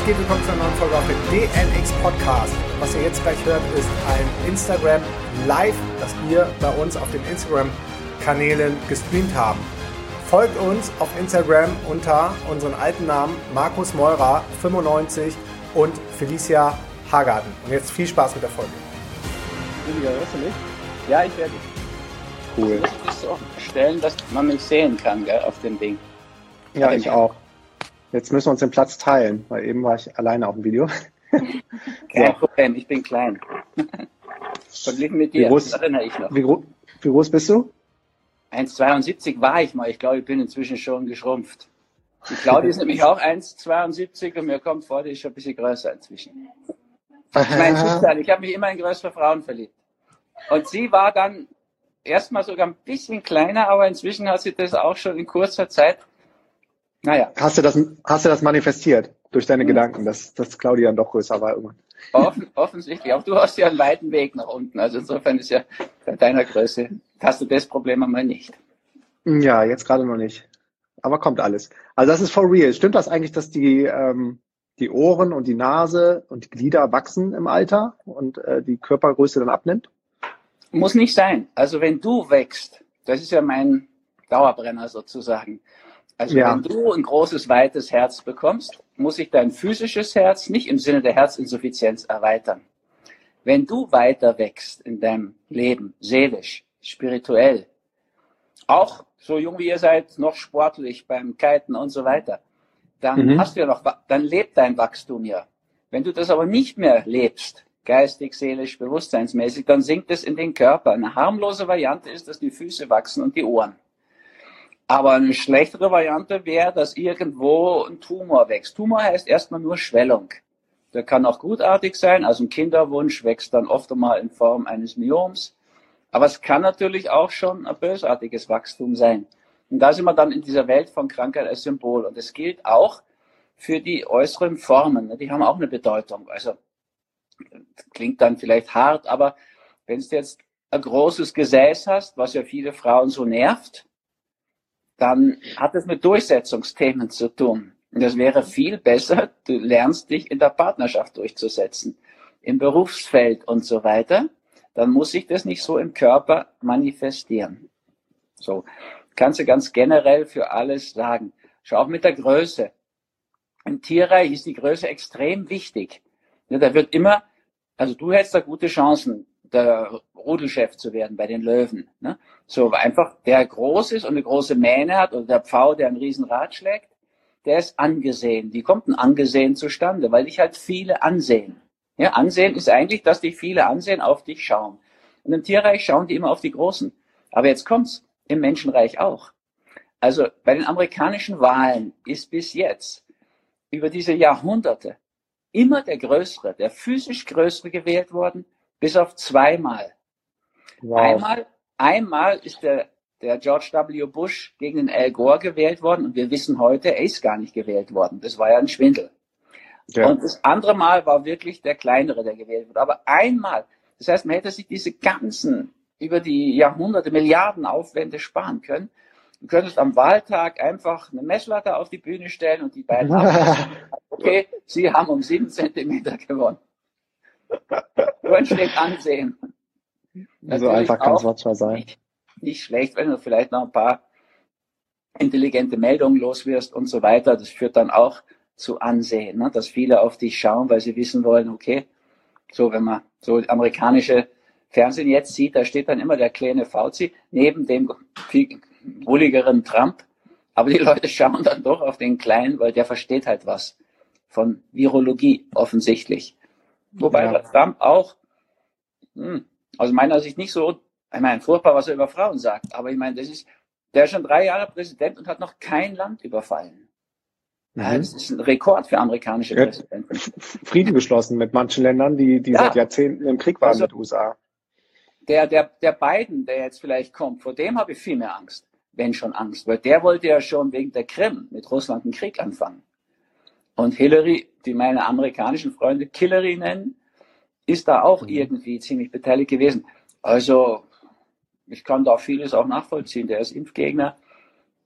was geht? Willkommen zu einer neuen Folge auf dem DNX Podcast. Was ihr jetzt gleich hört, ist ein Instagram Live, das wir bei uns auf den Instagram-Kanälen gestreamt haben. Folgt uns auf Instagram unter unseren alten Namen Markus Meurer 95 und Felicia Hagarten. Und jetzt viel Spaß mit der Folge. Julia, hörst du mich? Ja, ich werde. Cool. Ich muss so stellen, dass man mich sehen kann gell, auf dem Ding. Ja, ich auch. Jetzt müssen wir uns den Platz teilen, weil eben war ich alleine auf dem Video. Kein Problem, ich bin klein. Verglichen mit Wie dir, groß- das erinnere ich noch. Wie, gro wie groß bist du? 1,72 war ich mal. Ich glaube, ich bin inzwischen schon geschrumpft. Die Claudia ist nämlich auch 1,72 und mir kommt vor, die ist schon ein bisschen größer inzwischen. Ich meine, Schicksal, ich habe mich immer in größere Frauen verliebt. Und sie war dann erstmal sogar ein bisschen kleiner, aber inzwischen hat sie das auch schon in kurzer Zeit. Naja, Hast du das, hast du das manifestiert durch deine Gedanken, dass, dass Claudia dann doch größer war irgendwann? offen, offensichtlich. Auch du hast ja einen weiten Weg nach unten. Also insofern ist ja bei deiner Größe, hast du das Problem einmal nicht. Ja, jetzt gerade noch nicht. Aber kommt alles. Also das ist for real. Stimmt das eigentlich, dass die, ähm, die Ohren und die Nase und die Glieder wachsen im Alter und äh, die Körpergröße dann abnimmt? Muss nicht sein. Also wenn du wächst, das ist ja mein Dauerbrenner sozusagen. Also Ja. wenn du ein großes, weites Herz bekommst, muss sich dein physisches Herz nicht im Sinne der Herzinsuffizienz erweitern. Wenn du weiter wächst in deinem Leben, seelisch, spirituell, auch so jung wie ihr seid, noch sportlich beim Kiten und so weiter, dann Mhm. hast du ja noch, dann lebt dein Wachstum ja. Wenn du das aber nicht mehr lebst, geistig, seelisch, bewusstseinsmäßig, dann sinkt es in den Körper. Eine harmlose Variante ist, dass die Füße wachsen und die Ohren. Aber eine schlechtere Variante wäre, dass irgendwo ein Tumor wächst. Tumor heißt erstmal nur Schwellung. Der kann auch gutartig sein, also ein Kinderwunsch wächst dann oft einmal in Form eines Myoms. Aber es kann natürlich auch schon ein bösartiges Wachstum sein. Und da sind wir dann in dieser Welt von Krankheit als Symbol. Und das gilt auch für die äußeren Formen. Die haben auch eine Bedeutung. Also klingt dann vielleicht hart, aber wenn du jetzt ein großes Gesäß hast, was ja viele Frauen so nervt, dann hat es mit Durchsetzungsthemen zu tun. Und das wäre viel besser, du lernst dich in der Partnerschaft durchzusetzen, im Berufsfeld und so weiter. Dann muss sich das nicht so im Körper manifestieren. So, kannst du ganz generell für alles sagen. Schau auch mit der Größe. Im Tierreich ist die Größe extrem wichtig. Ja, da wird immer, also du hättest da gute Chancen, der Rudelchef zu werden bei den Löwen. Ne? So einfach, der groß ist und eine große Mähne hat oder der Pfau, der einen riesen Rad schlägt, der ist angesehen. Wie kommt ein Angesehen zustande? Weil dich halt viele ansehen. Ja, Ansehen ist eigentlich, dass dich viele ansehen, auf dich schauen. Und im Tierreich schauen die immer auf die Großen. Aber jetzt kommt's, im Menschenreich auch. Also bei den amerikanischen Wahlen ist bis jetzt über diese Jahrhunderte immer der Größere, der physisch Größere gewählt worden, bis auf zweimal. Wow. Einmal, einmal ist der, der George W. Bush gegen den Al Gore gewählt worden und wir wissen heute, er ist gar nicht gewählt worden. Das war ja ein Schwindel. Ja. Und das andere Mal war wirklich der kleinere, der gewählt wurde. Aber einmal, das heißt, man hätte sich diese ganzen, über die Jahrhunderte, Milliarden Aufwände sparen können. Du könntest am Wahltag einfach eine Messlatte auf die Bühne stellen und die beiden. Okay, Sie haben um sieben Zentimeter gewonnen. So entsteht Ansehen. so Natürlich einfach kann es manchmal sein. Nicht, nicht schlecht, wenn du vielleicht noch ein paar intelligente Meldungen loswirst und so weiter. Das führt dann auch zu Ansehen, ne? dass viele auf dich schauen, weil sie wissen wollen, okay, so wenn man so amerikanische Fernsehen jetzt sieht, da steht dann immer der kleine Fauci neben dem viel wohligeren Trump. Aber die Leute schauen dann doch auf den Kleinen, weil der versteht halt was von Virologie offensichtlich. Wobei Ja. Trump auch, hm, aus meiner Sicht nicht so, ich meine, furchtbar, was er über Frauen sagt, aber ich meine, das ist, der ist schon drei Jahre Präsident und hat noch kein Land überfallen. Ja, Mhm. das ist ein Rekord für amerikanische Ja. Präsidenten. Frieden geschlossen mit manchen Ländern, die, die Ja. seit Jahrzehnten im Krieg waren Also- mit USA. Der, der, der Biden, der jetzt vielleicht kommt, vor dem habe ich viel mehr Angst, wenn schon Angst, weil der wollte ja schon wegen der Krim mit Russland einen Krieg anfangen. Und Hillary, die meine amerikanischen Freunde Killery nennen, ist da auch Mhm. irgendwie ziemlich beteiligt gewesen. Also, ich kann da vieles auch nachvollziehen. Der ist Impfgegner,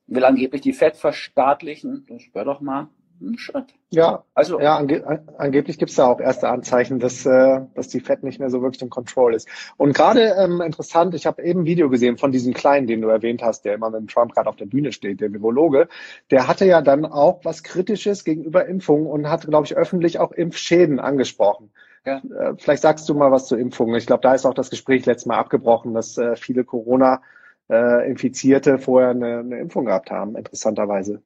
will angeblich die Fett verstaatlichen. Das wäre doch mal ein Schritt. Ja, also ja, ange angeblich gibt es da auch erste Anzeichen, dass, äh, dass die Fed nicht mehr so wirklich im Control ist. Und gerade ähm, interessant, ich habe eben ein Video gesehen von diesem Kleinen, den du erwähnt hast, der immer mit dem Trump gerade auf der Bühne steht, der Virologe. Der hatte ja dann auch was Kritisches gegenüber Impfungen und hat, glaube ich, öffentlich auch Impfschäden angesprochen. Ja. Äh, vielleicht sagst du mal was zu Impfungen. Ich glaube, da ist auch das Gespräch letztes Mal abgebrochen, dass äh, viele Corona-Infizierte äh, vorher eine, eine Impfung gehabt haben, interessanterweise.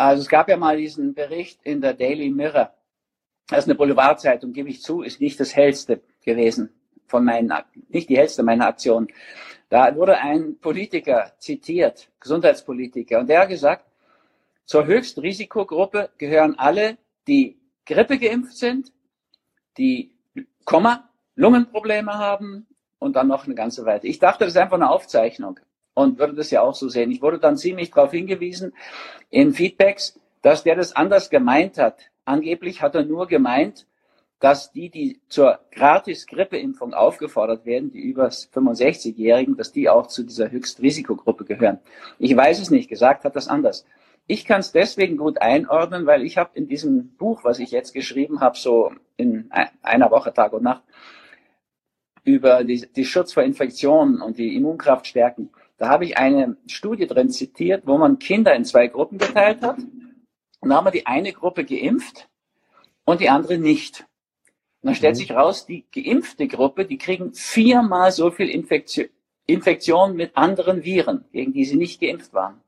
Also es gab ja mal diesen Bericht in der Daily Mirror. Das ist eine Boulevardzeitung, gebe ich zu, ist nicht das hellste gewesen von meinen, nicht die hellste meiner Aktionen. Da wurde ein Politiker zitiert, Gesundheitspolitiker, und der hat gesagt, zur Höchstrisikogruppe gehören alle, die Grippe geimpft sind, die Komma, Lungenprobleme haben und dann noch eine ganze Weile. Ich dachte, das ist einfach eine Aufzeichnung und würde das ja auch so sehen. Ich wurde dann ziemlich darauf hingewiesen in Feedbacks, dass der das anders gemeint hat. Angeblich hat er nur gemeint, dass die, die zur gratis Grippeimpfung aufgefordert werden, die über 65-Jährigen, dass die auch zu dieser Höchstrisikogruppe gehören. Ich weiß es nicht, gesagt hat das anders. Ich kann es deswegen gut einordnen, weil ich habe in diesem Buch, was ich jetzt geschrieben habe, so in einer Woche Tag und Nacht, über die, die Schutz vor Infektionen und die Immunkraft stärken, da habe ich eine Studie drin zitiert, wo man Kinder in zwei Gruppen geteilt hat. Und da haben wir die eine Gruppe geimpft und die andere nicht. Und dann stellt mhm. sich raus, die geimpfte Gruppe, die kriegen viermal so viel Infektion, Infektion mit anderen Viren, gegen die sie nicht geimpft waren.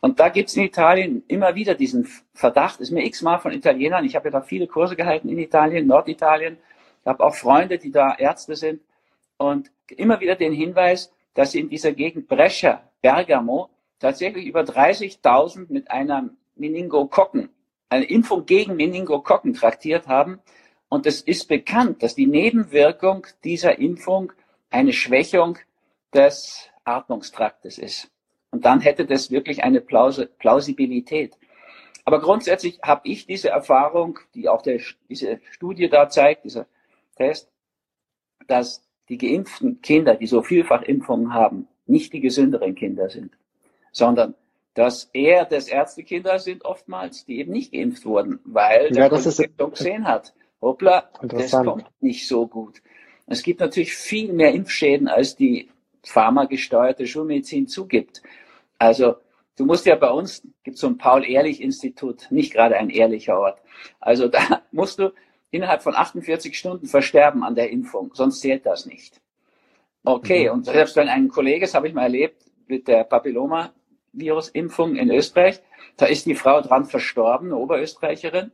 Und da gibt es in Italien immer wieder diesen Verdacht, ist mir x-mal von Italienern, ich habe ja da viele Kurse gehalten in Italien, Norditalien, ich habe auch Freunde, die da Ärzte sind und immer wieder den Hinweis, dass in dieser Gegend Brescia, Bergamo, tatsächlich über 30.000 mit einer Meningokokken, eine Impfung gegen Meningokokken traktiert haben. Und es ist bekannt, dass die Nebenwirkung dieser Impfung eine Schwächung des Atmungstraktes ist. Und dann hätte das wirklich eine Plausibilität. Aber grundsätzlich habe ich diese Erfahrung, die auch der, diese Studie da zeigt, dieser Test, dass die geimpften Kinder, die so vielfach Impfungen haben, nicht die gesünderen Kinder sind, sondern dass eher das Ärztekinder sind oftmals, die eben nicht geimpft wurden, weil ja, der das ist, gesehen hat, hoppla, das kommt nicht so gut. Es gibt natürlich viel mehr Impfschäden, als die pharmagesteuerte Schulmedizin zugibt. Also du musst ja bei uns, gibt so ein Paul-Ehrlich-Institut, nicht gerade ein ehrlicher Ort. Also da musst du innerhalb von 48 Stunden versterben an der Impfung, sonst zählt das nicht. Okay, mhm. und selbst wenn ein Kollege, das habe ich mal erlebt, mit der Papilloma-Virus-Impfung in Österreich, da ist die Frau dran verstorben, eine Oberösterreicherin,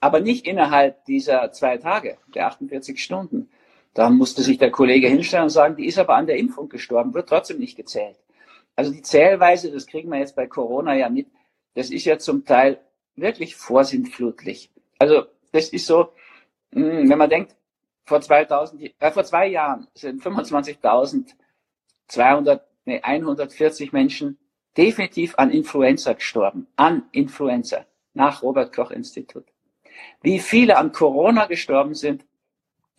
aber nicht innerhalb dieser zwei Tage, der 48 Stunden. Da musste sich der Kollege hinstellen und sagen, die ist aber an der Impfung gestorben, wird trotzdem nicht gezählt. Also die Zählweise, das kriegen wir jetzt bei Corona ja mit, das ist ja zum Teil wirklich vorsintflutlich. Also das ist so, wenn man denkt, vor 2000, äh, vor zwei Jahren sind 25.200, nee, 140 Menschen definitiv an Influenza gestorben. An Influenza. Nach Robert Koch Institut. Wie viele an Corona gestorben sind,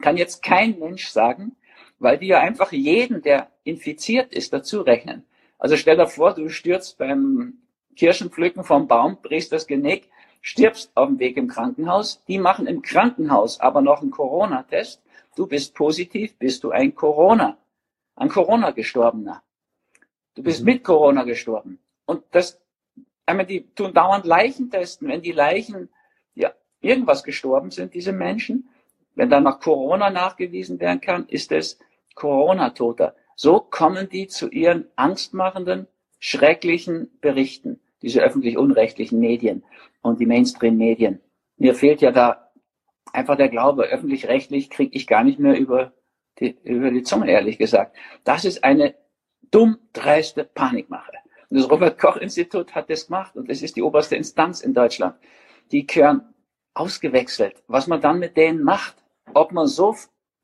kann jetzt kein Mensch sagen, weil die ja einfach jeden, der infiziert ist, dazu rechnen. Also stell dir vor, du stürzt beim Kirschenpflücken vom Baum, brichst das Genick, stirbst auf dem Weg im Krankenhaus. Die machen im Krankenhaus aber noch einen Corona-Test. Du bist positiv, bist du ein Corona, ein Corona-Gestorbener. Du bist mhm. mit Corona gestorben. Und das, einmal die tun dauernd Leichen testen. Wenn die Leichen, ja, irgendwas gestorben sind, diese Menschen, wenn dann noch Corona nachgewiesen werden kann, ist es Corona-Toter. So kommen die zu ihren angstmachenden, schrecklichen Berichten diese öffentlich-unrechtlichen Medien und die Mainstream-Medien. Mir fehlt ja da einfach der Glaube, öffentlich-rechtlich kriege ich gar nicht mehr über die, über die Zunge, ehrlich gesagt. Das ist eine dumm dreiste Panikmache. Und das Robert-Koch-Institut hat das gemacht und es ist die oberste Instanz in Deutschland. Die gehören ausgewechselt. Was man dann mit denen macht, ob man so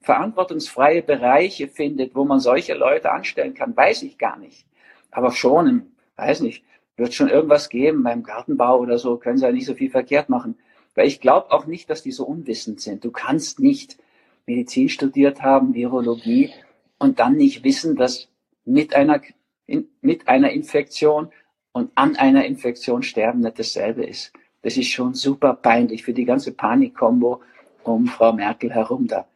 verantwortungsfreie Bereiche findet, wo man solche Leute anstellen kann, weiß ich gar nicht. Aber schon im, weiß nicht, wird schon irgendwas geben beim Gartenbau oder so, können sie ja nicht so viel verkehrt machen. Weil ich glaube auch nicht, dass die so unwissend sind. Du kannst nicht Medizin studiert haben, Virologie und dann nicht wissen, dass mit einer, in, mit einer Infektion und an einer Infektion sterben nicht dasselbe ist. Das ist schon super peinlich für die ganze Panikkombo um Frau Merkel herum da.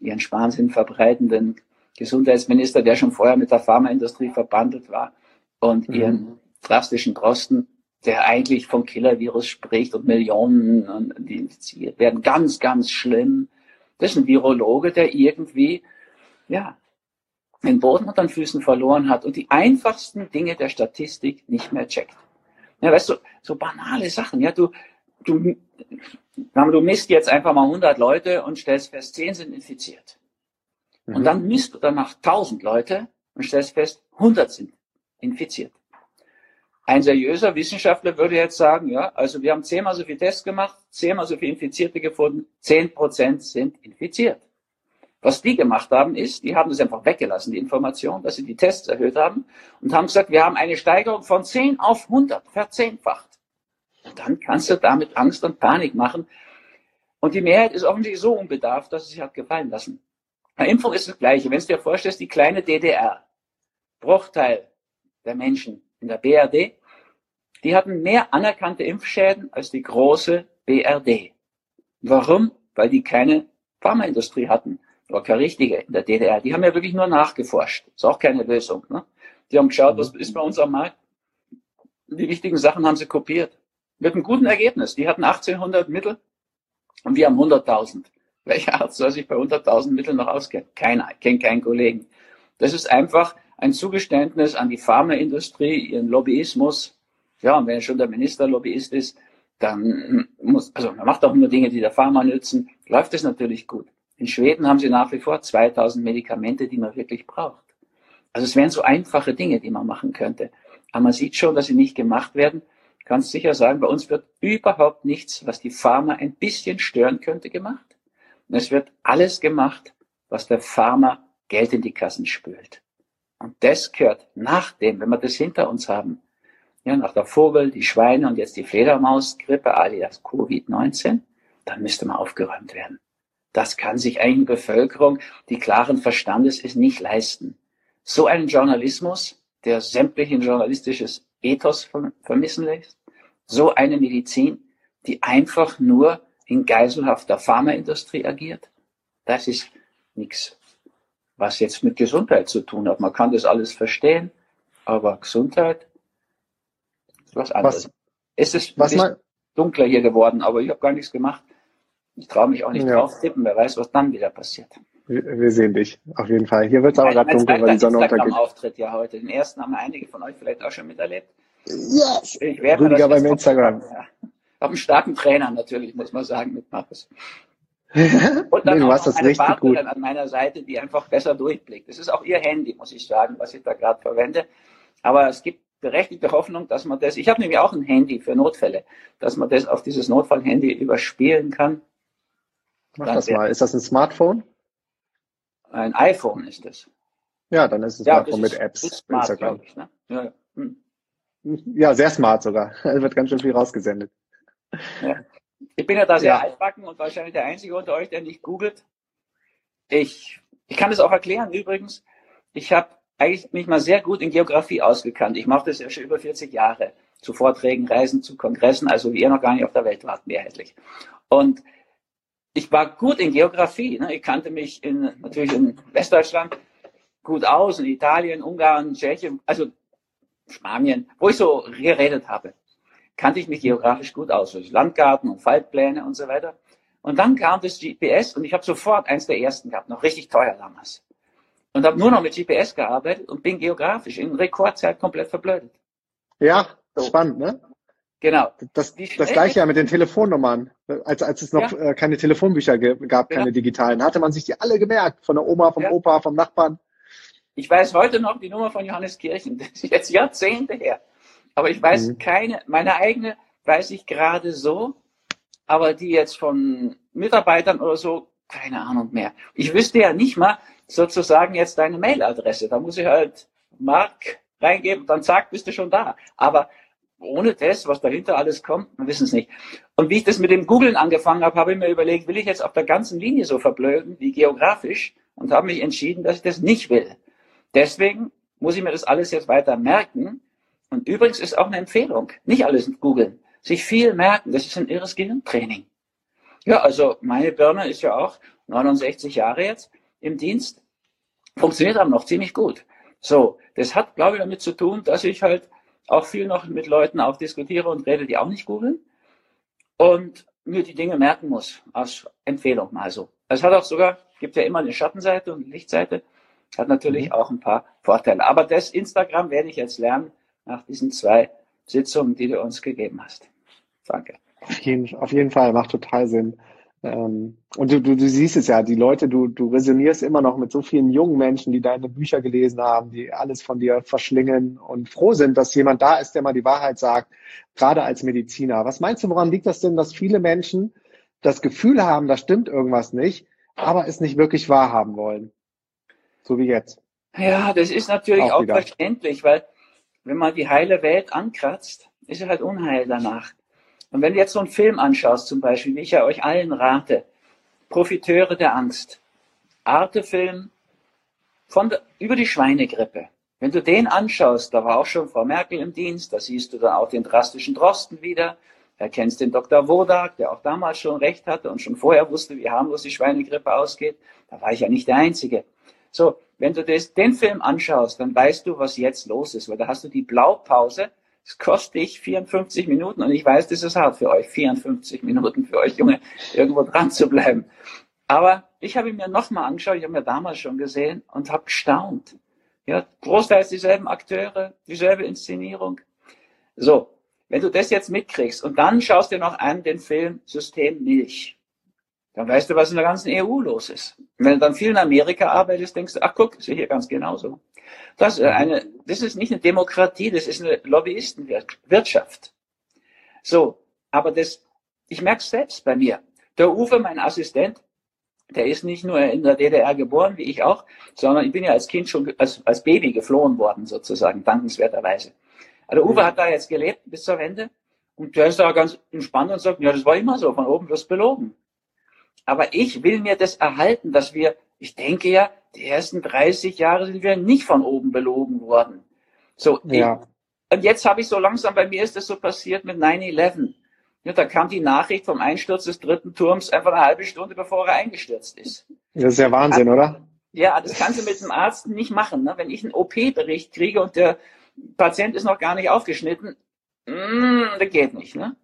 Ihren Schwachsinn verbreitenden Gesundheitsminister, der schon vorher mit der Pharmaindustrie verbandelt war und mhm. Drastischen Drosten, der eigentlich vom Killer-Virus spricht und Millionen die infiziert werden. Ganz, ganz schlimm. Das ist ein Virologe, der irgendwie, ja, den Boden unter den Füßen verloren hat und die einfachsten Dinge der Statistik nicht mehr checkt. Ja, weißt du, so banale Sachen. Ja, du, du, du misst jetzt einfach mal 100 Leute und stellst fest, 10 sind infiziert. Mhm. Und dann misst du danach 1000 Leute und stellst fest, 100 sind infiziert. Ein seriöser Wissenschaftler würde jetzt sagen, ja, also wir haben zehnmal so viel Tests gemacht, zehnmal so viele Infizierte gefunden, zehn Prozent sind infiziert. Was die gemacht haben, ist, die haben das einfach weggelassen, die Information, dass sie die Tests erhöht haben und haben gesagt, wir haben eine Steigerung von 10 auf 100, verzehnfacht. Und dann kannst du damit Angst und Panik machen. Und die Mehrheit ist offensichtlich so unbedarft, dass es sich hat gefallen lassen. Eine Impfung ist das Gleiche. Wenn du dir vorstellst, die kleine DDR, Bruchteil der Menschen in der BRD, die hatten mehr anerkannte Impfschäden als die große BRD. Warum? Weil die keine Pharmaindustrie hatten war keine richtige in der DDR. Die haben ja wirklich nur nachgeforscht. Ist auch keine Lösung. Ne? Die haben geschaut, was ist bei uns am Markt. Die wichtigen Sachen haben sie kopiert. Mit einem guten Ergebnis. Die hatten 1800 Mittel und wir haben 100.000. Welcher Arzt soll sich bei 100.000 Mitteln noch auskennen? Keiner, kennt keinen Kollegen. Das ist einfach ein Zugeständnis an die Pharmaindustrie, ihren Lobbyismus. Ja, und wenn schon der Minister Lobbyist ist, dann muss, also man macht auch nur Dinge, die der Pharma nützen, läuft es natürlich gut. In Schweden haben sie nach wie vor 2000 Medikamente, die man wirklich braucht. Also es wären so einfache Dinge, die man machen könnte. Aber man sieht schon, dass sie nicht gemacht werden. Kannst sicher sagen, bei uns wird überhaupt nichts, was die Pharma ein bisschen stören könnte, gemacht. Und es wird alles gemacht, was der Pharma Geld in die Kassen spült. Und das gehört nach dem, wenn wir das hinter uns haben, ja, nach der Vogel, die Schweine und jetzt die Fledermausgrippe alias Covid-19, dann müsste man aufgeräumt werden. Das kann sich eine Bevölkerung, die klaren Verstandes ist, nicht leisten. So einen Journalismus, der sämtlichen journalistisches Ethos vermissen lässt, so eine Medizin, die einfach nur in geiselhafter Pharmaindustrie agiert, das ist nichts, was jetzt mit Gesundheit zu tun hat. Man kann das alles verstehen, aber Gesundheit was anderes. Was, es ist was dunkler hier geworden, aber ich habe gar nichts gemacht. Ich traue mich auch nicht ja. drauf tippen, wer weiß, was dann wieder passiert. Wir, sehen dich, auf jeden Fall. Hier wird es aber gerade dunkel, weil die Sonne untergeht. Auftritt ja heute. Den ersten haben einige von euch vielleicht auch schon miterlebt. Yes! Ich werde Rüdiger beim Instagram. Ja. Hab einen starken Trainer natürlich, muss man sagen, mit Markus. Und dann nee, du hast das richtig Partnerin gut. an meiner Seite, die einfach besser durchblickt. Das ist auch ihr Handy, muss ich sagen, was ich da gerade verwende. Aber es gibt berechtigte Hoffnung, dass man das, ich habe nämlich auch ein Handy für Notfälle, dass man das auf dieses Notfallhandy überspielen kann Mach das mal. Ist das ein Smartphone? Ein iPhone ist es. Ja, dann ist es ja, Smartphone mit Apps. Smart, Instagram. Ich, ne? ja, ja. Hm. ja, sehr smart sogar. Es wird ganz schön viel rausgesendet. Ja. Ich bin ja da sehr altbacken und wahrscheinlich der Einzige unter euch, der nicht googelt. Ich, ich kann es auch erklären übrigens. Ich habe eigentlich mich mal sehr gut in Geografie ausgekannt. Ich mache das ja schon über 40 Jahre. Zu Vorträgen, Reisen, zu Kongressen, also wie ihr noch gar nicht auf der Welt wart, mehrheitlich. Und ich war gut in Geografie. Ne? Ich kannte mich in, natürlich in Westdeutschland gut aus, in Italien, Ungarn, Tschechien, also Spanien, wo ich so geredet habe, kannte ich mich geografisch gut aus. Also Landkarten und Faltpläne und so weiter. Und dann kam das GPS und ich habe sofort eins der ersten gehabt, noch richtig teuer damals. Und habe nur noch mit GPS gearbeitet und bin geografisch in Rekordzeit komplett verblödet. Ja, so. spannend, ne? Genau. Das, das gleiche ja mit den Telefonnummern. Als, als es noch ja. äh, keine Telefonbücher gab, keine ja. digitalen, hatte man sich die alle gemerkt. Von der Oma, vom ja. Opa, vom Nachbarn. Ich weiß heute noch die Nummer von Johannes Kirchen. Das ist jetzt Jahrzehnte her. Aber ich weiß mhm. keine, meine eigene weiß ich gerade so, aber die jetzt von Mitarbeitern oder so, keine Ahnung mehr. Ich wüsste ja nicht mal sozusagen jetzt deine Mailadresse. Da muss ich halt Mark reingeben, dann zack, bist du schon da. Aber ohne das, was dahinter alles kommt, wir wissen es nicht. Und wie ich das mit dem Googlen angefangen habe, habe ich mir überlegt, will ich jetzt auf der ganzen Linie so verblöden wie geografisch und habe mich entschieden, dass ich das nicht will. Deswegen muss ich mir das alles jetzt weiter merken. Und übrigens ist auch eine Empfehlung, nicht alles googeln, sich viel merken. Das ist ein irres Gehirntraining. Ja, also meine Birne ist ja auch 69 Jahre jetzt im Dienst, funktioniert aber noch ziemlich gut. So, das hat, glaube ich, damit zu tun, dass ich halt auch viel noch mit Leuten auch diskutiere und rede, die auch nicht googeln und mir die Dinge merken muss, aus Empfehlung mal so. Es hat auch sogar, gibt ja immer eine Schattenseite und eine Lichtseite, hat natürlich mhm. auch ein paar Vorteile. Aber das Instagram werde ich jetzt lernen nach diesen zwei Sitzungen, die du uns gegeben hast. Danke. Auf jeden, auf jeden Fall, macht total Sinn. Ähm, und du, du, du siehst es ja, die Leute, du, du resonierst immer noch mit so vielen jungen Menschen, die deine Bücher gelesen haben, die alles von dir verschlingen und froh sind, dass jemand da ist, der mal die Wahrheit sagt, gerade als Mediziner. Was meinst du, woran liegt das denn, dass viele Menschen das Gefühl haben, da stimmt irgendwas nicht, aber es nicht wirklich wahrhaben wollen? So wie jetzt. Ja, das ist natürlich auch, auch verständlich, weil wenn man die heile Welt ankratzt, ist es halt Unheil danach. Und wenn du jetzt so einen Film anschaust, zum Beispiel, wie ich ja euch allen rate, Profiteure der Angst, Arte-Film von der, über die Schweinegrippe. Wenn du den anschaust, da war auch schon Frau Merkel im Dienst, da siehst du dann auch den drastischen Drosten wieder, erkennst den Dr. Wodak, der auch damals schon recht hatte und schon vorher wusste, wie harmlos die Schweinegrippe ausgeht. Da war ich ja nicht der Einzige. So, wenn du das, den Film anschaust, dann weißt du, was jetzt los ist, weil da hast du die Blaupause es kostet dich 54 Minuten und ich weiß, das ist hart für euch, 54 Minuten für euch Junge, irgendwo dran zu bleiben. Aber ich habe ihn mir nochmal angeschaut, ich habe mir damals schon gesehen und habe gestaunt. Ja, großteils dieselben Akteure, dieselbe Inszenierung. So, wenn du das jetzt mitkriegst und dann schaust dir noch an den Film System Milch, dann weißt du, was in der ganzen EU los ist. Und wenn du dann viel in Amerika arbeitest, denkst du, ach guck, ist hier ganz genauso. Das, ist eine, das ist nicht eine Demokratie, das ist eine Lobbyistenwirtschaft. So, aber das, ich merke es selbst bei mir. Der Uwe, mein Assistent, der ist nicht nur in der DDR geboren, wie ich auch, sondern ich bin ja als Kind schon als, als Baby geflohen worden, sozusagen, dankenswerterweise. Also Uwe hat da jetzt gelebt bis zur Wende und der ist da ganz entspannt und sagt, ja, das war immer so, von oben wirst belogen. Aber ich will mir das erhalten, dass wir, ich denke ja, die ersten 30 Jahre sind wir nicht von oben belogen worden. So, ja. ich, und jetzt habe ich so langsam, bei mir ist das so passiert mit 9-11. Ja, da kam die Nachricht vom Einsturz des dritten Turms einfach eine halbe Stunde bevor er eingestürzt ist. Das ist ja Wahnsinn, also, oder? Ja, das kannst du mit dem Arzt nicht machen. Ne? Wenn ich einen OP-Bericht kriege und der Patient ist noch gar nicht aufgeschnitten, mm, das geht nicht. Ne?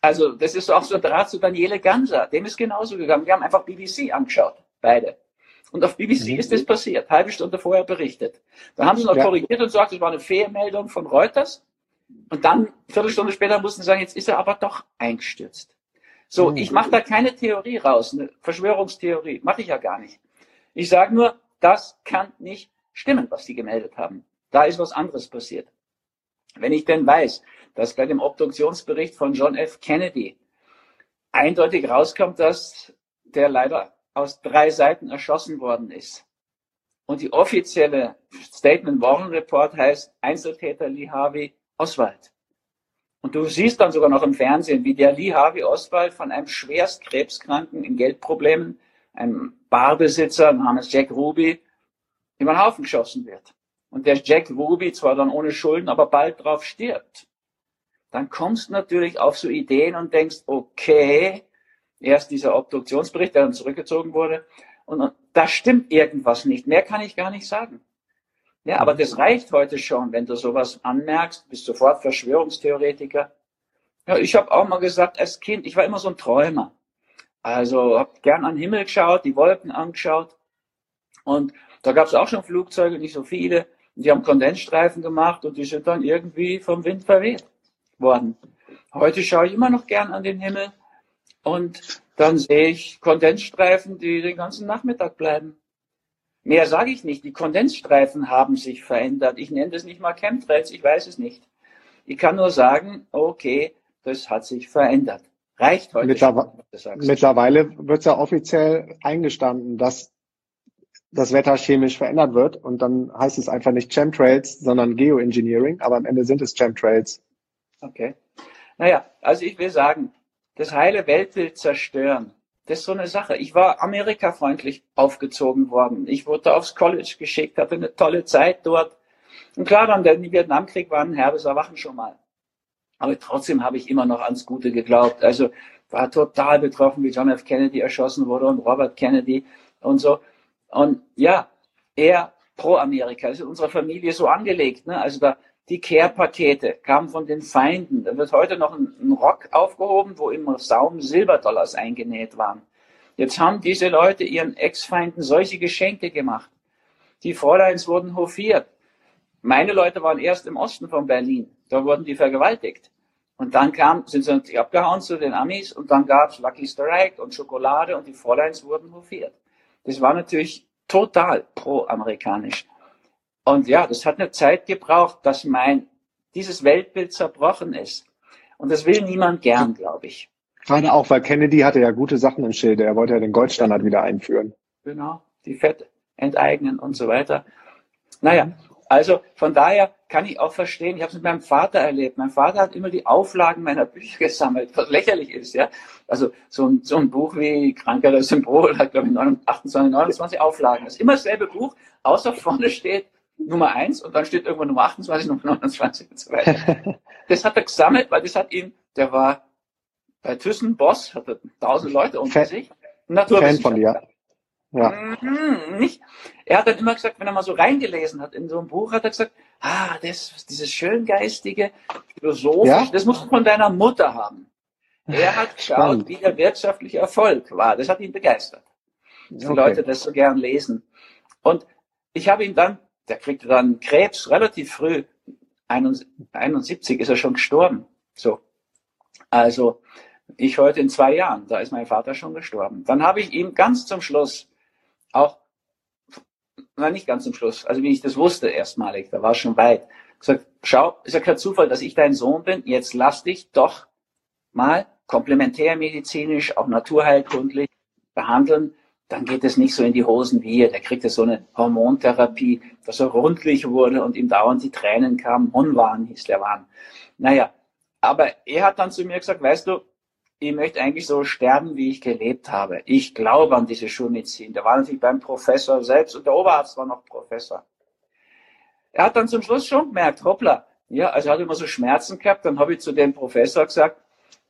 Also das ist auch so ein Draht zu Daniele Ganser. Dem ist genauso gegangen. Wir haben einfach BBC angeschaut, beide. Und auf BBC mhm. ist das passiert, halbe Stunde vorher berichtet. Da haben sie noch ja. korrigiert und gesagt, es war eine Fehlmeldung von Reuters. Und dann, Viertelstunde später, mussten sie sagen, jetzt ist er aber doch eingestürzt. So, mhm. ich mache da keine Theorie raus, eine Verschwörungstheorie, mache ich ja gar nicht. Ich sage nur, das kann nicht stimmen, was die gemeldet haben. Da ist was anderes passiert. Wenn ich denn weiß, dass bei dem Obduktionsbericht von John F. Kennedy eindeutig rauskommt, dass der leider aus drei Seiten erschossen worden ist. Und die offizielle Statement Warren Report heißt Einzeltäter Lee Harvey Oswald. Und du siehst dann sogar noch im Fernsehen, wie der Lee Harvey Oswald von einem schwerst Krebskranken in Geldproblemen, einem Barbesitzer namens Jack Ruby, über den Haufen geschossen wird. Und der Jack Ruby zwar dann ohne Schulden, aber bald drauf stirbt. Dann kommst du natürlich auf so Ideen und denkst, okay, erst dieser Obduktionsbericht, der dann zurückgezogen wurde. Und da stimmt irgendwas nicht. Mehr kann ich gar nicht sagen. Ja, aber das reicht heute schon, wenn du sowas anmerkst, bist sofort Verschwörungstheoretiker. Ja, ich habe auch mal gesagt, als Kind, ich war immer so ein Träumer. Also habe gern an den Himmel geschaut, die Wolken angeschaut. Und da gab es auch schon Flugzeuge, nicht so viele. Die haben Kondensstreifen gemacht und die sind dann irgendwie vom Wind verweht worden. Heute schaue ich immer noch gern an den Himmel und dann sehe ich Kondensstreifen, die den ganzen Nachmittag bleiben. Mehr sage ich nicht. Die Kondensstreifen haben sich verändert. Ich nenne das nicht mal Chemtrails, ich weiß es nicht. Ich kann nur sagen, okay, das hat sich verändert. Reicht heute. Mittlerweile, schon, mittlerweile wird es ja offiziell eingestanden, dass das Wetter chemisch verändert wird und dann heißt es einfach nicht Chemtrails, sondern Geoengineering, aber am Ende sind es Chemtrails. Okay. Naja, also ich will sagen, das heile Weltbild zerstören. Das ist so eine Sache. Ich war amerikafreundlich aufgezogen worden. Ich wurde aufs College geschickt, hatte eine tolle Zeit dort. Und klar, dann der Vietnamkrieg war ein herbes Erwachen schon mal. Aber trotzdem habe ich immer noch ans Gute geglaubt. Also war total betroffen, wie John F. Kennedy erschossen wurde und Robert Kennedy und so. Und ja, er pro Amerika, ist in unserer Familie so angelegt. Ne? Also da die Care-Pakete kamen von den Feinden. Da wird heute noch ein, ein Rock aufgehoben, wo immer Saum Silberdollars eingenäht waren. Jetzt haben diese Leute ihren Ex-Feinden solche Geschenke gemacht. Die Fräuleins wurden hofiert. Meine Leute waren erst im Osten von Berlin. Da wurden die vergewaltigt. Und dann kam, sind sie natürlich abgehauen zu den Amis und dann gab's Lucky Strike und Schokolade und die Fräuleins wurden hofiert. Das war natürlich total pro-amerikanisch. Und ja, das hat eine Zeit gebraucht, dass mein, dieses Weltbild zerbrochen ist. Und das will niemand gern, glaube ich. Gerade auch, weil Kennedy hatte ja gute Sachen im Schilde. Er wollte ja den Goldstandard wieder einführen. Genau, die Fett enteignen und so weiter. Naja, also von daher kann ich auch verstehen, ich habe es mit meinem Vater erlebt. Mein Vater hat immer die Auflagen meiner Bücher gesammelt, was lächerlich ist, ja. Also so ein, so ein Buch wie Kranker das Symbol hat, glaube ich, 28, 29 Auflagen. Das ist immer dasselbe Buch, außer vorne steht Nummer eins und dann steht irgendwo Nummer 28, Nummer 29 und so weiter. Das hat er gesammelt, weil das hat ihn, der war bei Thyssen Boss, hatte tausend Leute unter Fan, sich. Fan von dir. Ja. Mhm, nicht. Er hat dann immer gesagt, wenn er mal so reingelesen hat in so ein Buch, hat er gesagt, ah, das, dieses schöngeistige, philosophisch, ja? das musst du von deiner Mutter haben. Er hat geschaut, wie der wirtschaftliche Erfolg war. Das hat ihn begeistert. Dass okay. die Leute das so gern lesen. Und ich habe ihn dann, der kriegte dann Krebs relativ früh, 71 ist er schon gestorben. So. Also, ich heute in zwei Jahren, da ist mein Vater schon gestorben. Dann habe ich ihm ganz zum Schluss auch, na nicht ganz zum Schluss, also wie ich das wusste erstmalig, da war es schon weit, gesagt, schau, ist ja kein Zufall, dass ich dein Sohn bin, jetzt lass dich doch mal komplementärmedizinisch, auch naturheilkundlich behandeln, dann geht es nicht so in die Hosen wie er. Der kriegte so eine Hormontherapie, dass er rundlich wurde und ihm dauernd die Tränen kamen. Unwahn hieß der Wahn. Naja, aber er hat dann zu mir gesagt, weißt du, ich möchte eigentlich so sterben, wie ich gelebt habe. Ich glaube an diese Schulmedizin. Der war natürlich beim Professor selbst und der Oberarzt war noch Professor. Er hat dann zum Schluss schon gemerkt, hoppla, ja, also er hat immer so Schmerzen gehabt. Dann habe ich zu dem Professor gesagt,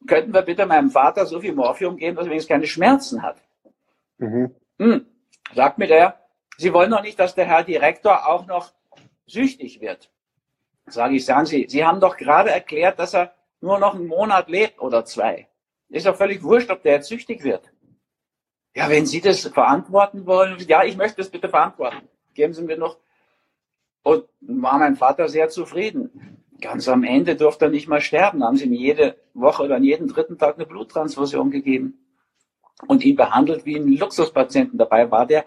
könnten wir bitte meinem Vater so viel Morphium geben, dass er wenigstens keine Schmerzen hat. Mhm. Hm, sagt mir der, Sie wollen doch nicht, dass der Herr Direktor auch noch süchtig wird. Sage ich, sagen Sie, Sie haben doch gerade erklärt, dass er nur noch einen Monat lebt oder zwei. Ist doch völlig wurscht, ob der jetzt süchtig wird. Ja, wenn Sie das verantworten wollen, ja, ich möchte das bitte verantworten. Geben Sie mir noch. Und war mein Vater sehr zufrieden. Ganz am Ende durfte er nicht mal sterben. Haben sie ihm jede Woche oder an jeden dritten Tag eine Bluttransfusion gegeben und ihn behandelt wie einen Luxuspatienten. Dabei war der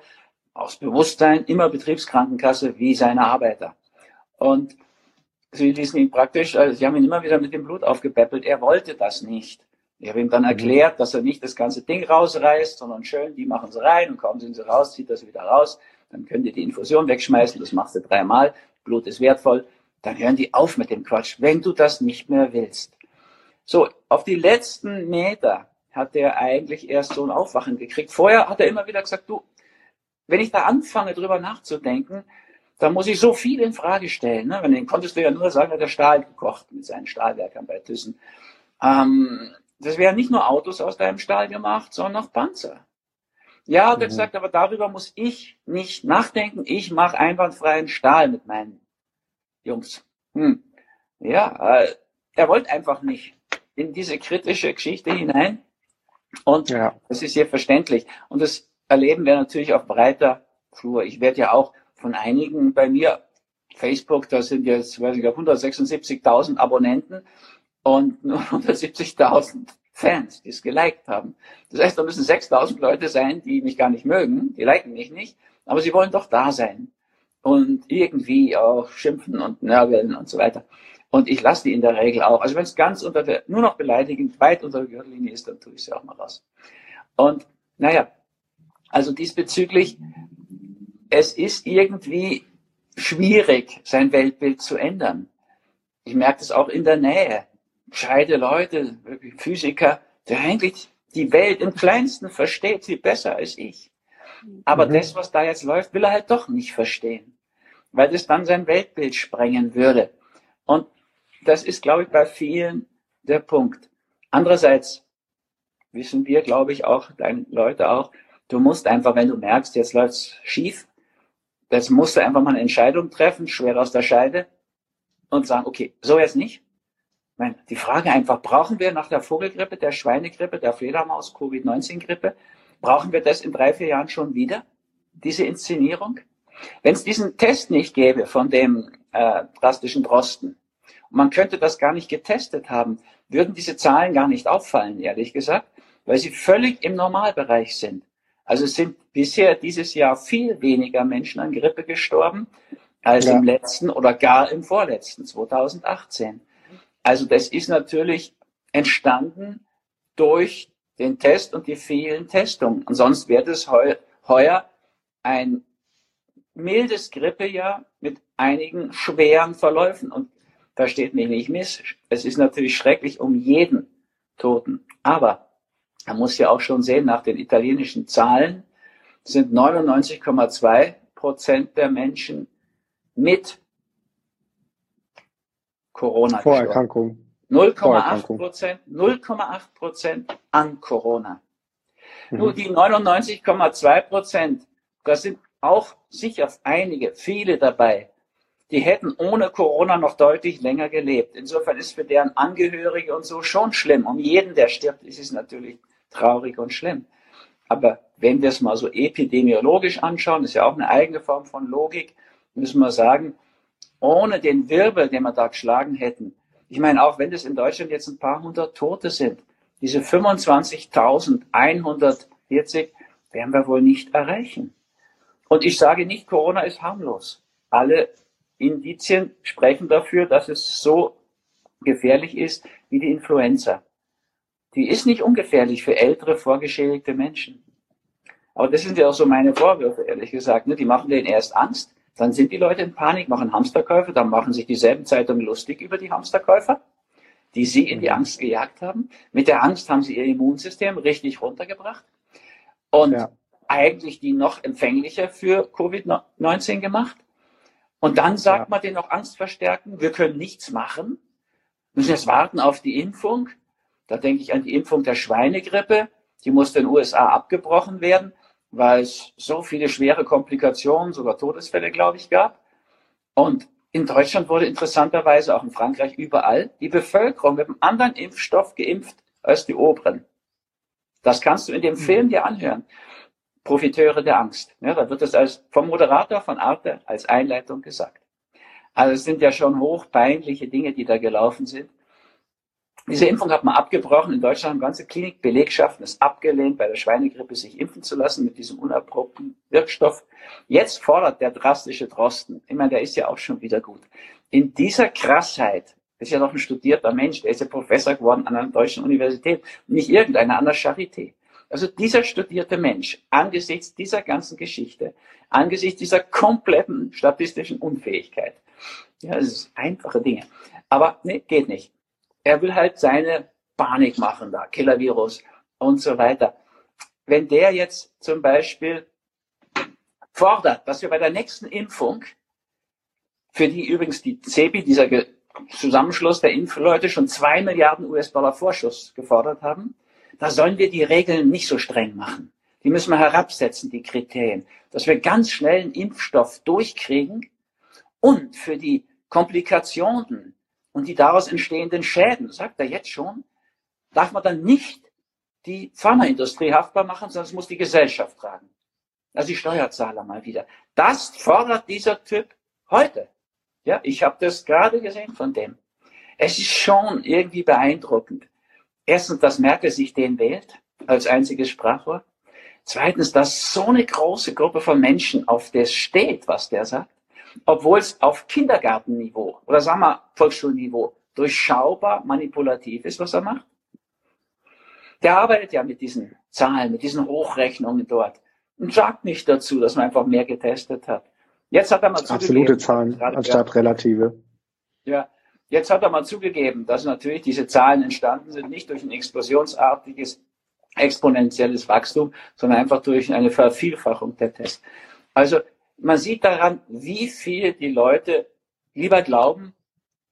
aus Bewusstsein immer Betriebskrankenkasse wie seine Arbeiter. Und sie ließen ihn praktisch, also sie haben ihn immer wieder mit dem Blut aufgepäppelt. Er wollte das nicht. Ich habe ihm dann mhm. erklärt, dass er nicht das ganze Ding rausreißt, sondern schön, die machen sie rein und kaum sind sie raus, zieht das wieder raus. Dann könnt ihr die Infusion wegschmeißen, das machst du dreimal. Blut ist wertvoll. Dann hören die auf mit dem Quatsch, wenn du das nicht mehr willst. So, auf die letzten Meter hat er eigentlich erst so ein Aufwachen gekriegt. Vorher hat er immer wieder gesagt, du, wenn ich da anfange, drüber nachzudenken, dann muss ich so viel in Frage stellen. Ne? Den konntest du ja nur sagen, hat er Stahl gekocht mit seinen Stahlwerkern bei Thyssen. Ähm, das wären nicht nur Autos aus deinem Stahl gemacht, sondern auch Panzer. Ja, hat er mhm. gesagt, aber darüber muss ich nicht nachdenken. Ich mache einwandfreien Stahl mit meinen Jungs. Hm. Ja, äh, er wollte einfach nicht in diese kritische Geschichte hinein. Und ja. das ist sehr verständlich. Und das erleben wir natürlich auf breiter Flur. Ich werde ja auch von einigen bei mir, Facebook, da sind jetzt, weiß ich, 176.000 Abonnenten und nur 170.000 Fans, die es geliked haben. Das heißt, da müssen 6.000 Leute sein, die mich gar nicht mögen, die liken mich nicht, aber sie wollen doch da sein und irgendwie auch schimpfen und nörgeln und so weiter. Und ich lasse die in der Regel auch. Also wenn es ganz unter der, nur noch beleidigend, weit unter der Gürtellinie ist, dann tue ich sie auch mal raus. Und naja, also diesbezüglich, es ist irgendwie schwierig, sein Weltbild zu ändern. Ich merke das auch in der Nähe gescheite Leute, Physiker, der eigentlich die Welt im Kleinsten versteht, viel besser als ich. Aber mhm. das, was da jetzt läuft, will er halt doch nicht verstehen, weil das dann sein Weltbild sprengen würde. Und das ist, glaube ich, bei vielen der Punkt. Andererseits wissen wir, glaube ich, auch, deine Leute auch, du musst einfach, wenn du merkst, jetzt läuft's schief, das musst du einfach mal eine Entscheidung treffen, schwer aus der Scheide, und sagen, okay, so jetzt nicht. Ich meine, die Frage einfach, brauchen wir nach der Vogelgrippe, der Schweinegrippe, der Fledermaus, Covid-19-Grippe, brauchen wir das in drei, vier Jahren schon wieder? Diese Inszenierung? Wenn es diesen Test nicht gäbe von dem äh, drastischen Drosten, man könnte das gar nicht getestet haben, würden diese Zahlen gar nicht auffallen, ehrlich gesagt, weil sie völlig im Normalbereich sind. Also es sind bisher dieses Jahr viel weniger Menschen an Grippe gestorben als ja. im letzten oder gar im vorletzten 2018. Also das ist natürlich entstanden durch den Test und die vielen Testungen. Und sonst wäre das heu heuer ein mildes Grippejahr mit einigen schweren Verläufen. Und versteht mich nicht miss, es ist natürlich schrecklich um jeden Toten. Aber man muss ja auch schon sehen, nach den italienischen Zahlen sind 99,2 Prozent der Menschen mit Corona Vorerkrankung. 0,8 Prozent, 0,8 Prozent an Corona. Mhm. Nur die 99,2 Prozent, da sind auch sicher einige, viele dabei, die hätten ohne Corona noch deutlich länger gelebt. Insofern ist für deren Angehörige und so schon schlimm. Um jeden, der stirbt, ist es natürlich traurig und schlimm. Aber wenn wir es mal so epidemiologisch anschauen, ist ja auch eine eigene Form von Logik, müssen wir sagen, ohne den Wirbel, den wir da geschlagen hätten, ich meine, auch wenn es in Deutschland jetzt ein paar hundert Tote sind, diese 25.140 werden wir wohl nicht erreichen. Und ich sage nicht, Corona ist harmlos. Alle Indizien sprechen dafür, dass es so gefährlich ist wie die Influenza. Die ist nicht ungefährlich für ältere, vorgeschädigte Menschen. Aber das sind ja auch so meine Vorwürfe, ehrlich gesagt. Ne? Die machen denen erst Angst, dann sind die Leute in Panik, machen Hamsterkäufe, dann machen sich dieselben Zeitungen lustig über die Hamsterkäufer, die sie in die mhm. Angst gejagt haben. Mit der Angst haben sie ihr Immunsystem richtig runtergebracht und ja. eigentlich die noch empfänglicher für Covid-19 gemacht. Und dann sagt ja. man denen noch Angst verstärken, wir können nichts machen, müssen jetzt warten auf die Impfung. Da denke ich an die Impfung der Schweinegrippe, die musste in den USA abgebrochen werden weil es so viele schwere Komplikationen, sogar Todesfälle, glaube ich, gab. Und in Deutschland wurde interessanterweise, auch in Frankreich, überall die Bevölkerung mit einem anderen Impfstoff geimpft als die Oberen. Das kannst du in dem mhm. Film dir anhören. Profiteure der Angst. Ja, da wird es als, vom Moderator von Arte als Einleitung gesagt. Also es sind ja schon hochpeinliche Dinge, die da gelaufen sind. Diese Impfung hat man abgebrochen. In Deutschland haben ganze Klinikbelegschaften es abgelehnt, bei der Schweinegrippe sich impfen zu lassen mit diesem unerprobten Wirkstoff. Jetzt fordert der drastische Drosten, ich meine, der ist ja auch schon wieder gut, in dieser Krassheit, ist ja noch ein studierter Mensch, der ist ja Professor geworden an einer deutschen Universität, nicht irgendeiner, an der Charité. Also dieser studierte Mensch, angesichts dieser ganzen Geschichte, angesichts dieser kompletten statistischen Unfähigkeit, ja, das ist einfache Dinge. Aber nee, geht nicht. Er will halt seine Panik machen da, Killer-Virus und so weiter. Wenn der jetzt zum Beispiel fordert, dass wir bei der nächsten Impfung, für die übrigens die CEPI, dieser Zusammenschluss der Impfleute, schon zwei Milliarden US-Dollar Vorschuss gefordert haben, da sollen wir die Regeln nicht so streng machen. Die müssen wir herabsetzen, die Kriterien, dass wir ganz schnell einen Impfstoff durchkriegen und für die Komplikationen, und die daraus entstehenden Schäden, sagt er jetzt schon, darf man dann nicht die Pharmaindustrie haftbar machen, sondern es muss die Gesellschaft tragen. Also die Steuerzahler mal wieder. Das fordert dieser Typ heute. Ja, ich habe das gerade gesehen von dem. Es ist schon irgendwie beeindruckend. Erstens, dass Merkel sich den wählt als einziges Sprachrohr. Zweitens, dass so eine große Gruppe von Menschen auf das steht, was der sagt obwohl es auf Kindergartenniveau oder sagen wir Volksschulniveau durchschaubar manipulativ ist, was er macht. Der arbeitet ja mit diesen Zahlen, mit diesen Hochrechnungen dort und sagt nicht dazu, dass man einfach mehr getestet hat. Jetzt hat er mal. Absolute Zahlen anstatt relative. Ja, jetzt hat er mal zugegeben, dass natürlich diese Zahlen entstanden sind, nicht durch ein explosionsartiges, exponentielles Wachstum, sondern einfach durch eine Vervielfachung der Tests. Also man sieht daran, wie viel die Leute lieber glauben,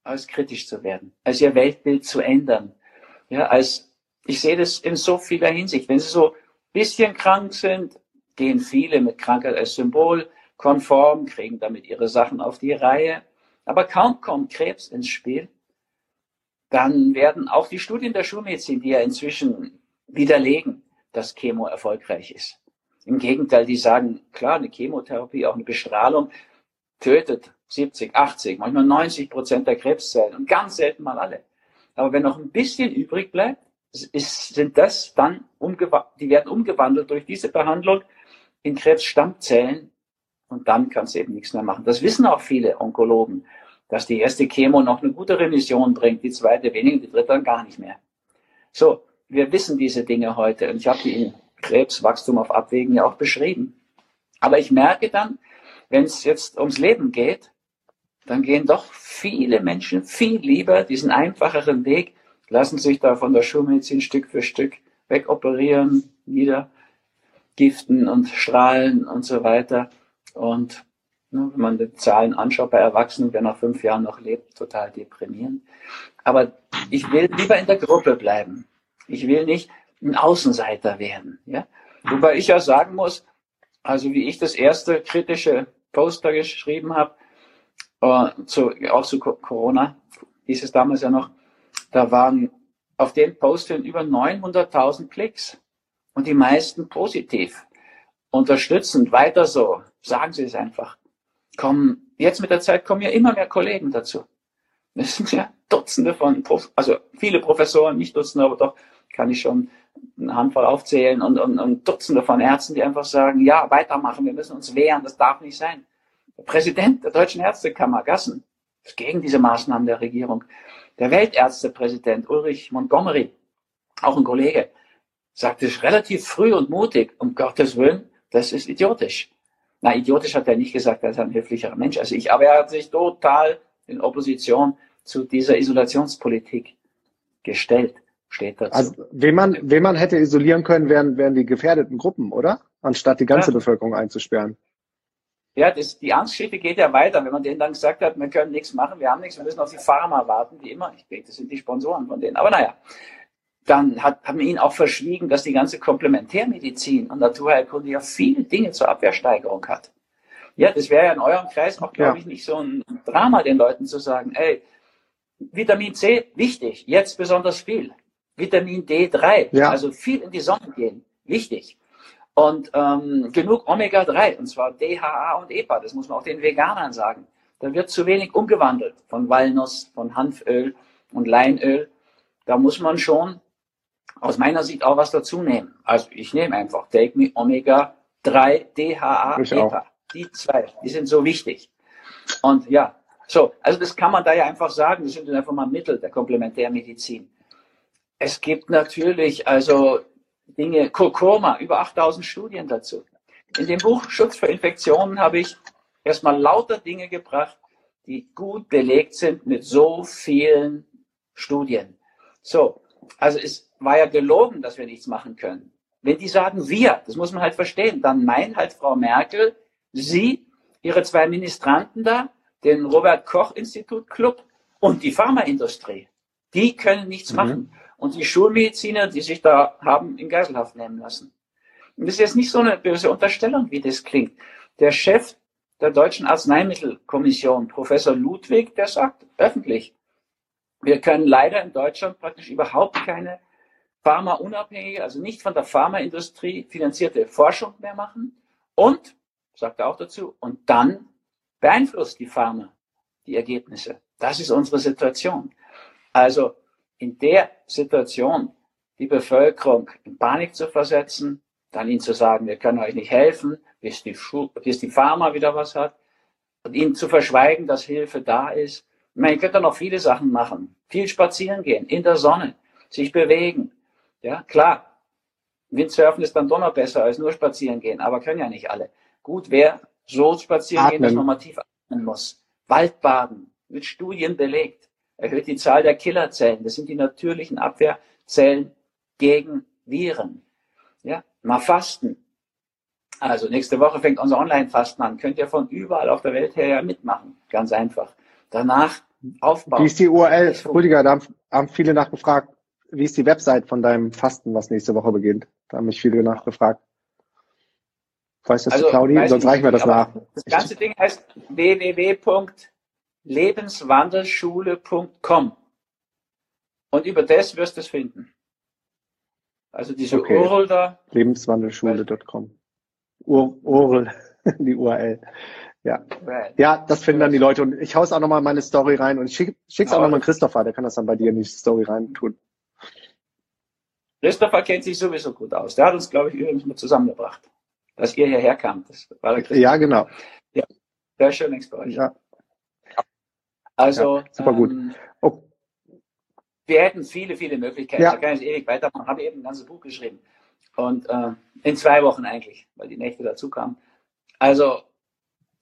als kritisch zu werden, als ihr Weltbild zu ändern. Ja, als, ich sehe das in so vieler Hinsicht. Wenn sie so ein bisschen krank sind, gehen viele mit Krankheit als Symbol konform, kriegen damit ihre Sachen auf die Reihe. Aber kaum kommt Krebs ins Spiel, dann werden auch die Studien der Schulmedizin, die ja inzwischen widerlegen, dass Chemo erfolgreich ist. Im Gegenteil, die sagen, klar, eine Chemotherapie, auch eine Bestrahlung tötet 70, 80, manchmal 90 Prozent der Krebszellen und ganz selten mal alle. Aber wenn noch ein bisschen übrig bleibt, ist, sind das dann die werden umgewandelt durch diese Behandlung in Krebsstammzellen und dann kannst du eben nichts mehr machen. Das wissen auch viele Onkologen, dass die erste Chemo noch eine gute Remission bringt, die zweite weniger, die dritte dann gar nicht mehr. So, wir wissen diese Dinge heute und ich habe die in Krebswachstum auf Abwägen ja auch beschrieben. Aber ich merke dann, wenn es jetzt ums Leben geht, dann gehen doch viele Menschen viel lieber diesen einfacheren Weg, lassen sich da von der Schulmedizin Stück für Stück wegoperieren, wieder giften und strahlen und so weiter. Und ne, wenn man die Zahlen anschaut bei Erwachsenen, wer nach fünf Jahren noch lebt, total deprimierend. Aber ich will lieber in der Gruppe bleiben. Ich will nicht ein Außenseiter werden. Ja? Wobei ich ja sagen muss, also wie ich das erste kritische Poster geschrieben habe, äh, auch zu Corona, hieß es damals ja noch, da waren auf den Post über 900.000 Klicks und die meisten positiv. Unterstützend, weiter so. Sagen Sie es einfach. Kommen, jetzt mit der Zeit kommen ja immer mehr Kollegen dazu. Es sind ja Dutzende von, also viele Professoren, nicht Dutzende, aber doch kann ich schon eine Handvoll aufzählen und, und, und Dutzende von Ärzten, die einfach sagen, ja, weitermachen, wir müssen uns wehren, das darf nicht sein. Der Präsident der Deutschen Ärztekammer, Gassen, ist gegen diese Maßnahmen der Regierung. Der Weltärztepräsident Ulrich Montgomery, auch ein Kollege, sagte es relativ früh und mutig, um Gottes Willen, das ist idiotisch. Na, idiotisch hat er nicht gesagt, er ist ein höflicherer Mensch als ich, aber er hat sich total in Opposition zu dieser Isolationspolitik gestellt, steht dazu. Also, wen man, wen man hätte isolieren können, wären, wären die gefährdeten Gruppen, oder? Anstatt die ganze ja. Bevölkerung einzusperren. Ja, das, die Angstgeschichte geht ja weiter. Wenn man denen dann gesagt hat, wir können nichts machen, wir haben nichts, wir müssen auf die Pharma warten, wie immer. Ich denke, das sind die Sponsoren von denen. Aber naja, dann hat, haben wir ihnen auch verschwiegen, dass die ganze Komplementärmedizin und Naturheilkunde ja viele Dinge zur Abwehrsteigerung hat. Ja, das wäre ja in eurem Kreis auch, glaube ja. ich, nicht so ein Drama, den Leuten zu sagen, ey, Vitamin C, wichtig, jetzt besonders viel. Vitamin D3, ja. also viel in die Sonne gehen, wichtig. Und ähm, genug Omega-3, und zwar DHA und EPA, das muss man auch den Veganern sagen. Da wird zu wenig umgewandelt von Walnuss, von Hanföl und Leinöl. Da muss man schon aus meiner Sicht auch was dazu nehmen. Also ich nehme einfach Take Me Omega 3 DHA EPA. Die zwei, die sind so wichtig. Und ja, so, also das kann man da ja einfach sagen. Das sind einfach mal Mittel der Komplementärmedizin. Es gibt natürlich also Dinge, Kurkuma, über 8000 Studien dazu. In dem Buch Schutz vor Infektionen habe ich erstmal lauter Dinge gebracht, die gut belegt sind mit so vielen Studien. So, also es war ja gelogen, dass wir nichts machen können. Wenn die sagen wir, das muss man halt verstehen, dann meint halt Frau Merkel, sie, ihre zwei Ministranten da, den Robert Koch Institut Club und die Pharmaindustrie. Die können nichts mhm. machen und die Schulmediziner, die sich da haben in Geiselhaft nehmen lassen. Und das ist jetzt nicht so eine böse Unterstellung, wie das klingt. Der Chef der Deutschen Arzneimittelkommission, Professor Ludwig, der sagt öffentlich, wir können leider in Deutschland praktisch überhaupt keine pharmaunabhängige, also nicht von der Pharmaindustrie finanzierte Forschung mehr machen. Und, sagt er auch dazu, und dann beeinflusst die Pharma die Ergebnisse. Das ist unsere Situation. Also in der Situation die Bevölkerung in Panik zu versetzen, dann ihnen zu sagen, wir können euch nicht helfen, bis die, Schu bis die Pharma wieder was hat, und ihnen zu verschweigen, dass Hilfe da ist. Ich meine, ihr könnt da noch viele Sachen machen. Viel spazieren gehen, in der Sonne, sich bewegen. Ja, klar. Windsurfen ist dann doch noch besser als nur spazieren gehen, aber können ja nicht alle. Gut, wer so spazieren atmen. gehen, dass man mal tief atmen muss. Waldbaden, mit Studien belegt erhöht die Zahl der Killerzellen. Das sind die natürlichen Abwehrzellen gegen Viren. Ja, mal fasten. Also nächste Woche fängt unser Online-Fasten an. Könnt ihr von überall auf der Welt her ja mitmachen. Ganz einfach. Danach aufbauen. Wie ist die URL? Rüdiger, da haben, viele nachgefragt. Wie ist die Website von deinem Fasten, was nächste Woche beginnt? Da haben mich viele nachgefragt. Weißt du, also, Claudi? Sonst reichen wir das nach. Das ganze ich, Ding heißt www.lebenswandelschule.com. Und über das wirst du es finden. Also diese okay. URL da. Lebenswandelschule.com. URL, die URL. Ja. Ja, das finden dann die Leute. Und ich hau's auch nochmal meine Story rein und schick, schick's auch nochmal Christopher, der kann das dann bei dir in die Story rein tun. Christopher kennt sich sowieso gut aus. Der hat uns, glaube ich, übrigens mal zusammengebracht, dass ihr hierher kamt. Das war der Ja, genau. Ja, sehr schön bei euch. Ja. Also, ja, super gut. Ähm, oh. Wir hätten viele, viele Möglichkeiten. Ja. Da kann ich ewig weitermachen. Habe eben ein ganzes Buch geschrieben. Und äh, in zwei Wochen eigentlich, weil die Nächte dazu kamen. Also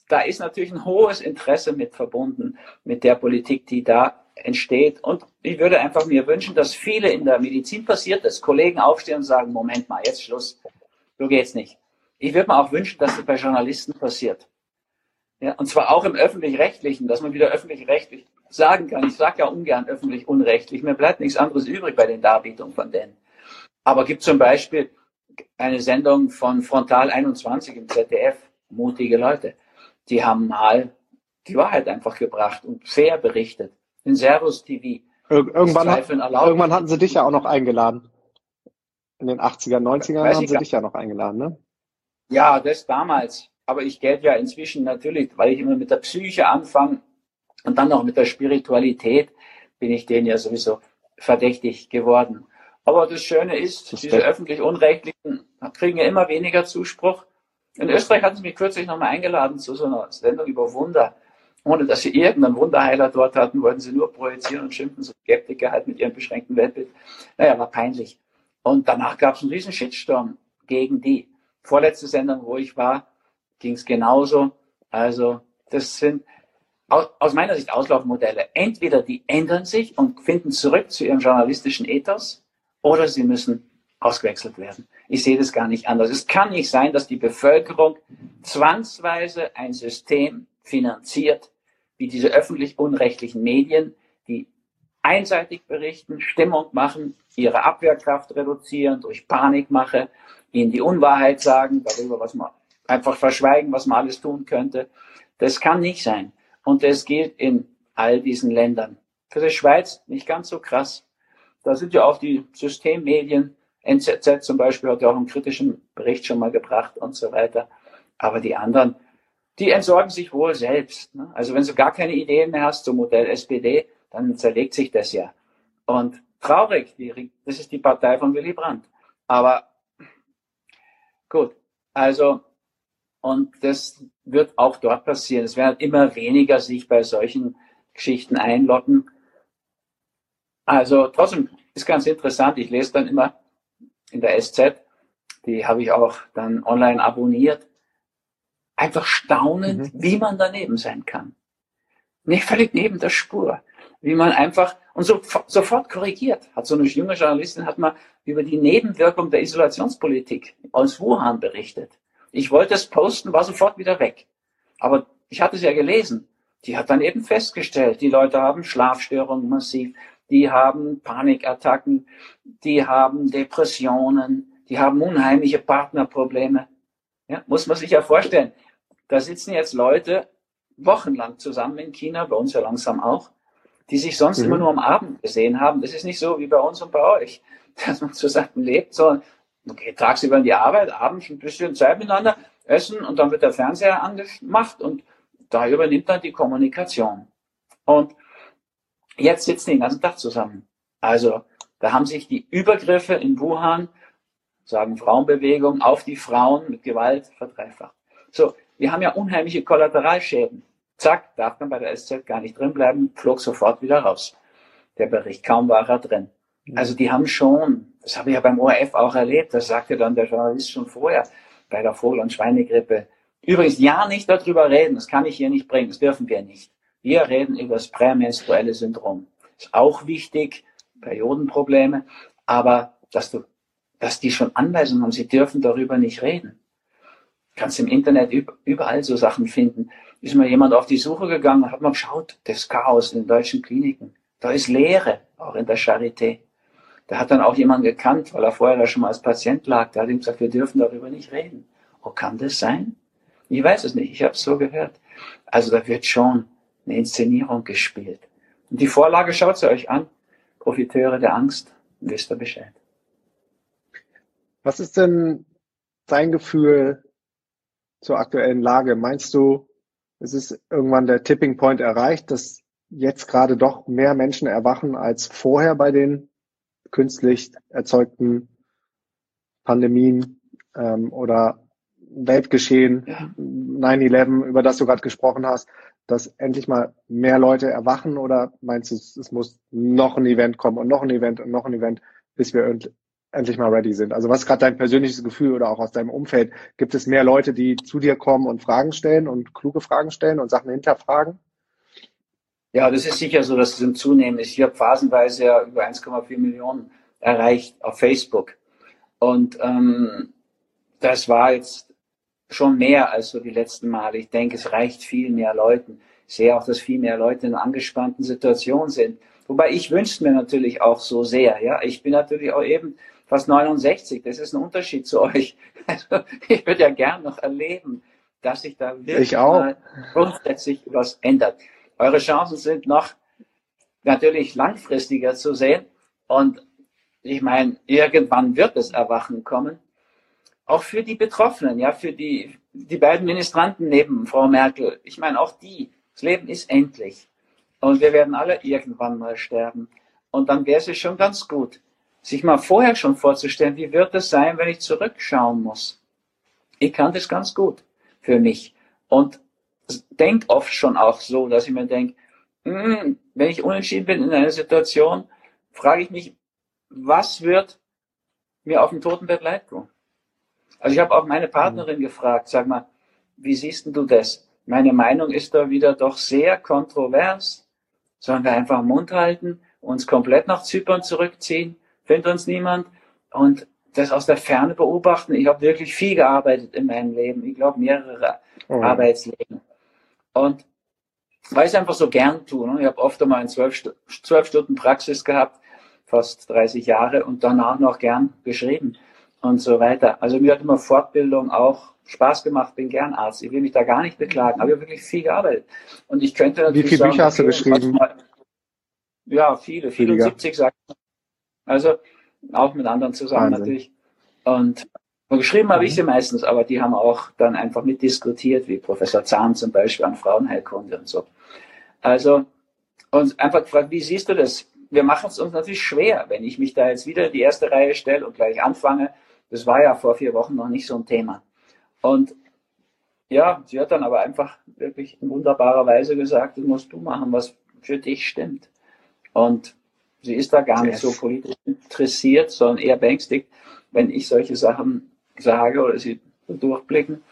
da ist natürlich ein hohes Interesse mit verbunden, mit der Politik, die da entsteht. Und ich würde einfach mir wünschen, dass viele in der Medizin passiert, dass Kollegen aufstehen und sagen, Moment mal, jetzt Schluss, so geht's nicht. Ich würde mir auch wünschen, dass das bei Journalisten passiert. Ja, und zwar auch im öffentlich-rechtlichen, dass man wieder öffentlich-rechtlich sagen kann. Ich sage ja ungern öffentlich-unrechtlich. Mir bleibt nichts anderes übrig bei den Darbietungen von denen. Aber gibt zum Beispiel eine Sendung von Frontal 21 im ZDF, mutige Leute die haben mal die Wahrheit einfach gebracht und fair berichtet. In Servus TV. Ir irgendwann, hat, irgendwann hatten sie dich ja auch noch eingeladen. In den 80er, 90ern haben sie dich ja noch eingeladen, ne? Ja, das damals. Aber ich gelte ja inzwischen natürlich, weil ich immer mit der Psyche anfange und dann noch mit der Spiritualität, bin ich denen ja sowieso verdächtig geworden. Aber das Schöne ist, das diese öffentlich-unrechtlichen kriegen ja immer weniger Zuspruch. In Österreich hatten sie mich kürzlich nochmal eingeladen zu so einer Sendung über Wunder. Ohne dass sie irgendeinen Wunderheiler dort hatten, wollten sie nur projizieren und schimpfen, so Skeptiker halt mit ihrem beschränkten Weltbild. Naja, war peinlich. Und danach gab es einen riesen Shitstorm gegen die. Vorletzte Sendung, wo ich war, ging es genauso. Also das sind aus meiner Sicht Auslaufmodelle. Entweder die ändern sich und finden zurück zu ihrem journalistischen Ethos oder sie müssen ausgewechselt werden. Ich sehe das gar nicht anders. Es kann nicht sein, dass die Bevölkerung zwangsweise ein System finanziert, wie diese öffentlich-unrechtlichen Medien, die einseitig berichten, Stimmung machen, ihre Abwehrkraft reduzieren durch Panikmache, ihnen die Unwahrheit sagen, darüber, was man einfach verschweigen, was man alles tun könnte. Das kann nicht sein. Und das gilt in all diesen Ländern. Für die Schweiz nicht ganz so krass. Da sind ja auch die Systemmedien NZZ zum Beispiel hat ja auch einen kritischen Bericht schon mal gebracht und so weiter. Aber die anderen, die entsorgen sich wohl selbst. Ne? Also wenn du gar keine Ideen mehr hast zum Modell SPD, dann zerlegt sich das ja. Und traurig, die, das ist die Partei von Willy Brandt. Aber gut, also und das wird auch dort passieren. Es werden immer weniger sich bei solchen Geschichten einloggen. Also trotzdem ist ganz interessant. Ich lese dann immer in der SZ, die habe ich auch dann online abonniert. Einfach staunend, mhm. wie man daneben sein kann. Nicht völlig neben der Spur. Wie man einfach, und so, sofort korrigiert. Hat so eine junge Journalistin hat mal über die Nebenwirkung der Isolationspolitik aus Wuhan berichtet. Ich wollte es posten, war sofort wieder weg. Aber ich hatte es ja gelesen. Die hat dann eben festgestellt, die Leute haben Schlafstörungen massiv, die haben Panikattacken, die haben Depressionen, die haben unheimliche Partnerprobleme. Ja, muss man sich ja vorstellen. Da sitzen jetzt Leute wochenlang zusammen in China, bei uns ja langsam auch, die sich sonst mhm. immer nur am Abend gesehen haben. Das ist nicht so wie bei uns und bei euch, dass man zusammen lebt, sondern okay, tagsüber in die Arbeit, abends ein bisschen Zeit miteinander, essen und dann wird der Fernseher angemacht und da übernimmt dann die Kommunikation. Und Jetzt sitzen die den ganzen Tag zusammen. Also da haben sich die Übergriffe in Wuhan, sagen Frauenbewegung, auf die Frauen mit Gewalt verdreifacht. So, wir haben ja unheimliche Kollateralschäden. Zack, darf man bei der SZ gar nicht drin bleiben, flog sofort wieder raus. Der Bericht, kaum war er drin. Also die haben schon, das habe ich ja beim ORF auch erlebt, das sagte dann der Journalist schon vorher bei der Vogel- und Schweinegrippe. Übrigens, ja, nicht darüber reden, das kann ich hier nicht bringen, das dürfen wir nicht. Wir reden über das prämenstruelle Syndrom. Ist auch wichtig, Periodenprobleme, aber dass du, dass die schon Anweisungen haben, sie dürfen darüber nicht reden. Kannst im Internet überall so Sachen finden. Ist mal jemand auf die Suche gegangen, hat mal geschaut, das Chaos in den deutschen Kliniken. Da ist Leere, auch in der Charité. Da hat dann auch jemand gekannt, weil er vorher da schon mal als Patient lag. Der hat ihm gesagt, wir dürfen darüber nicht reden. Oh, kann das sein? Ich weiß es nicht, ich habe es so gehört. Also da wird schon eine Inszenierung gespielt. Und die Vorlage schaut sie euch an. Profiteure der Angst, wisst ihr Bescheid. Was ist denn dein Gefühl zur aktuellen Lage? Meinst du, es ist irgendwann der Tipping Point erreicht, dass jetzt gerade doch mehr Menschen erwachen als vorher bei den künstlich erzeugten Pandemien ähm, oder Weltgeschehen, ja. 9-11, über das du gerade gesprochen hast, dass endlich mal mehr Leute erwachen oder meinst du, es muss noch ein Event kommen und noch ein Event und noch ein Event, bis wir endlich mal ready sind? Also was ist gerade dein persönliches Gefühl oder auch aus deinem Umfeld? Gibt es mehr Leute, die zu dir kommen und Fragen stellen und kluge Fragen stellen und Sachen hinterfragen? Ja, das ist sicher so, dass es im Zunehmen ist. Ich habe phasenweise ja über 1,4 Millionen erreicht auf Facebook. Und ähm, das war jetzt schon mehr als so die letzten Male. Ich denke, es reicht viel mehr Leuten. Ich sehe auch, dass viel mehr Leute in angespannten Situationen sind. Wobei ich wünsche mir natürlich auch so sehr. Ja, ich bin natürlich auch eben fast 69. Das ist ein Unterschied zu euch. Also ich würde ja gern noch erleben, dass sich da wirklich grundsätzlich was ändert. Eure Chancen sind noch natürlich langfristiger zu sehen. Und ich meine, irgendwann wird das Erwachen kommen. Auch für die Betroffenen, ja, für die, die beiden Ministranten neben Frau Merkel. Ich meine, auch die. Das Leben ist endlich. Und wir werden alle irgendwann mal sterben. Und dann wäre es schon ganz gut, sich mal vorher schon vorzustellen, wie wird es sein, wenn ich zurückschauen muss. Ich kann das ganz gut für mich. Und denke oft schon auch so, dass ich mir denke, hm, wenn ich unentschieden bin in einer Situation, frage ich mich, was wird mir auf dem Totenbett leid tun? Also ich habe auch meine Partnerin mhm. gefragt, sag mal, wie siehst du das? Meine Meinung ist da wieder doch sehr kontrovers. Sollen wir einfach Mund halten, uns komplett nach Zypern zurückziehen, findet uns niemand und das aus der Ferne beobachten. Ich habe wirklich viel gearbeitet in meinem Leben. Ich glaube mehrere oh. Arbeitsleben. Und weil ich es einfach so gern tue. Ne? Ich habe oft einmal zwölf, zwölf Stunden Praxis gehabt, fast 30 Jahre und danach noch gern geschrieben und so weiter. Also mir hat immer Fortbildung auch Spaß gemacht, bin gern Arzt. Ich will mich da gar nicht beklagen, aber ich habe wirklich viel gearbeitet. Und ich könnte natürlich Wie viele sagen, Bücher hast du geschrieben? Mal, ja, viele, 74 sagt Also auch mit anderen zusammen Wahnsinn. natürlich. Und geschrieben habe ich sie meistens, aber die haben auch dann einfach mitdiskutiert, wie Professor Zahn zum Beispiel an Frauenheilkunde und so. Also, und einfach gefragt, wie siehst du das? Wir machen es uns natürlich schwer, wenn ich mich da jetzt wieder in die erste Reihe stelle und gleich anfange. Das war ja vor vier Wochen noch nicht so ein Thema. Und ja, sie hat dann aber einfach wirklich in wunderbarer Weise gesagt, das musst du machen, was für dich stimmt. Und sie ist da gar nicht so politisch interessiert, sondern eher beängstigt, wenn ich solche Sachen sage oder sie durchblicken.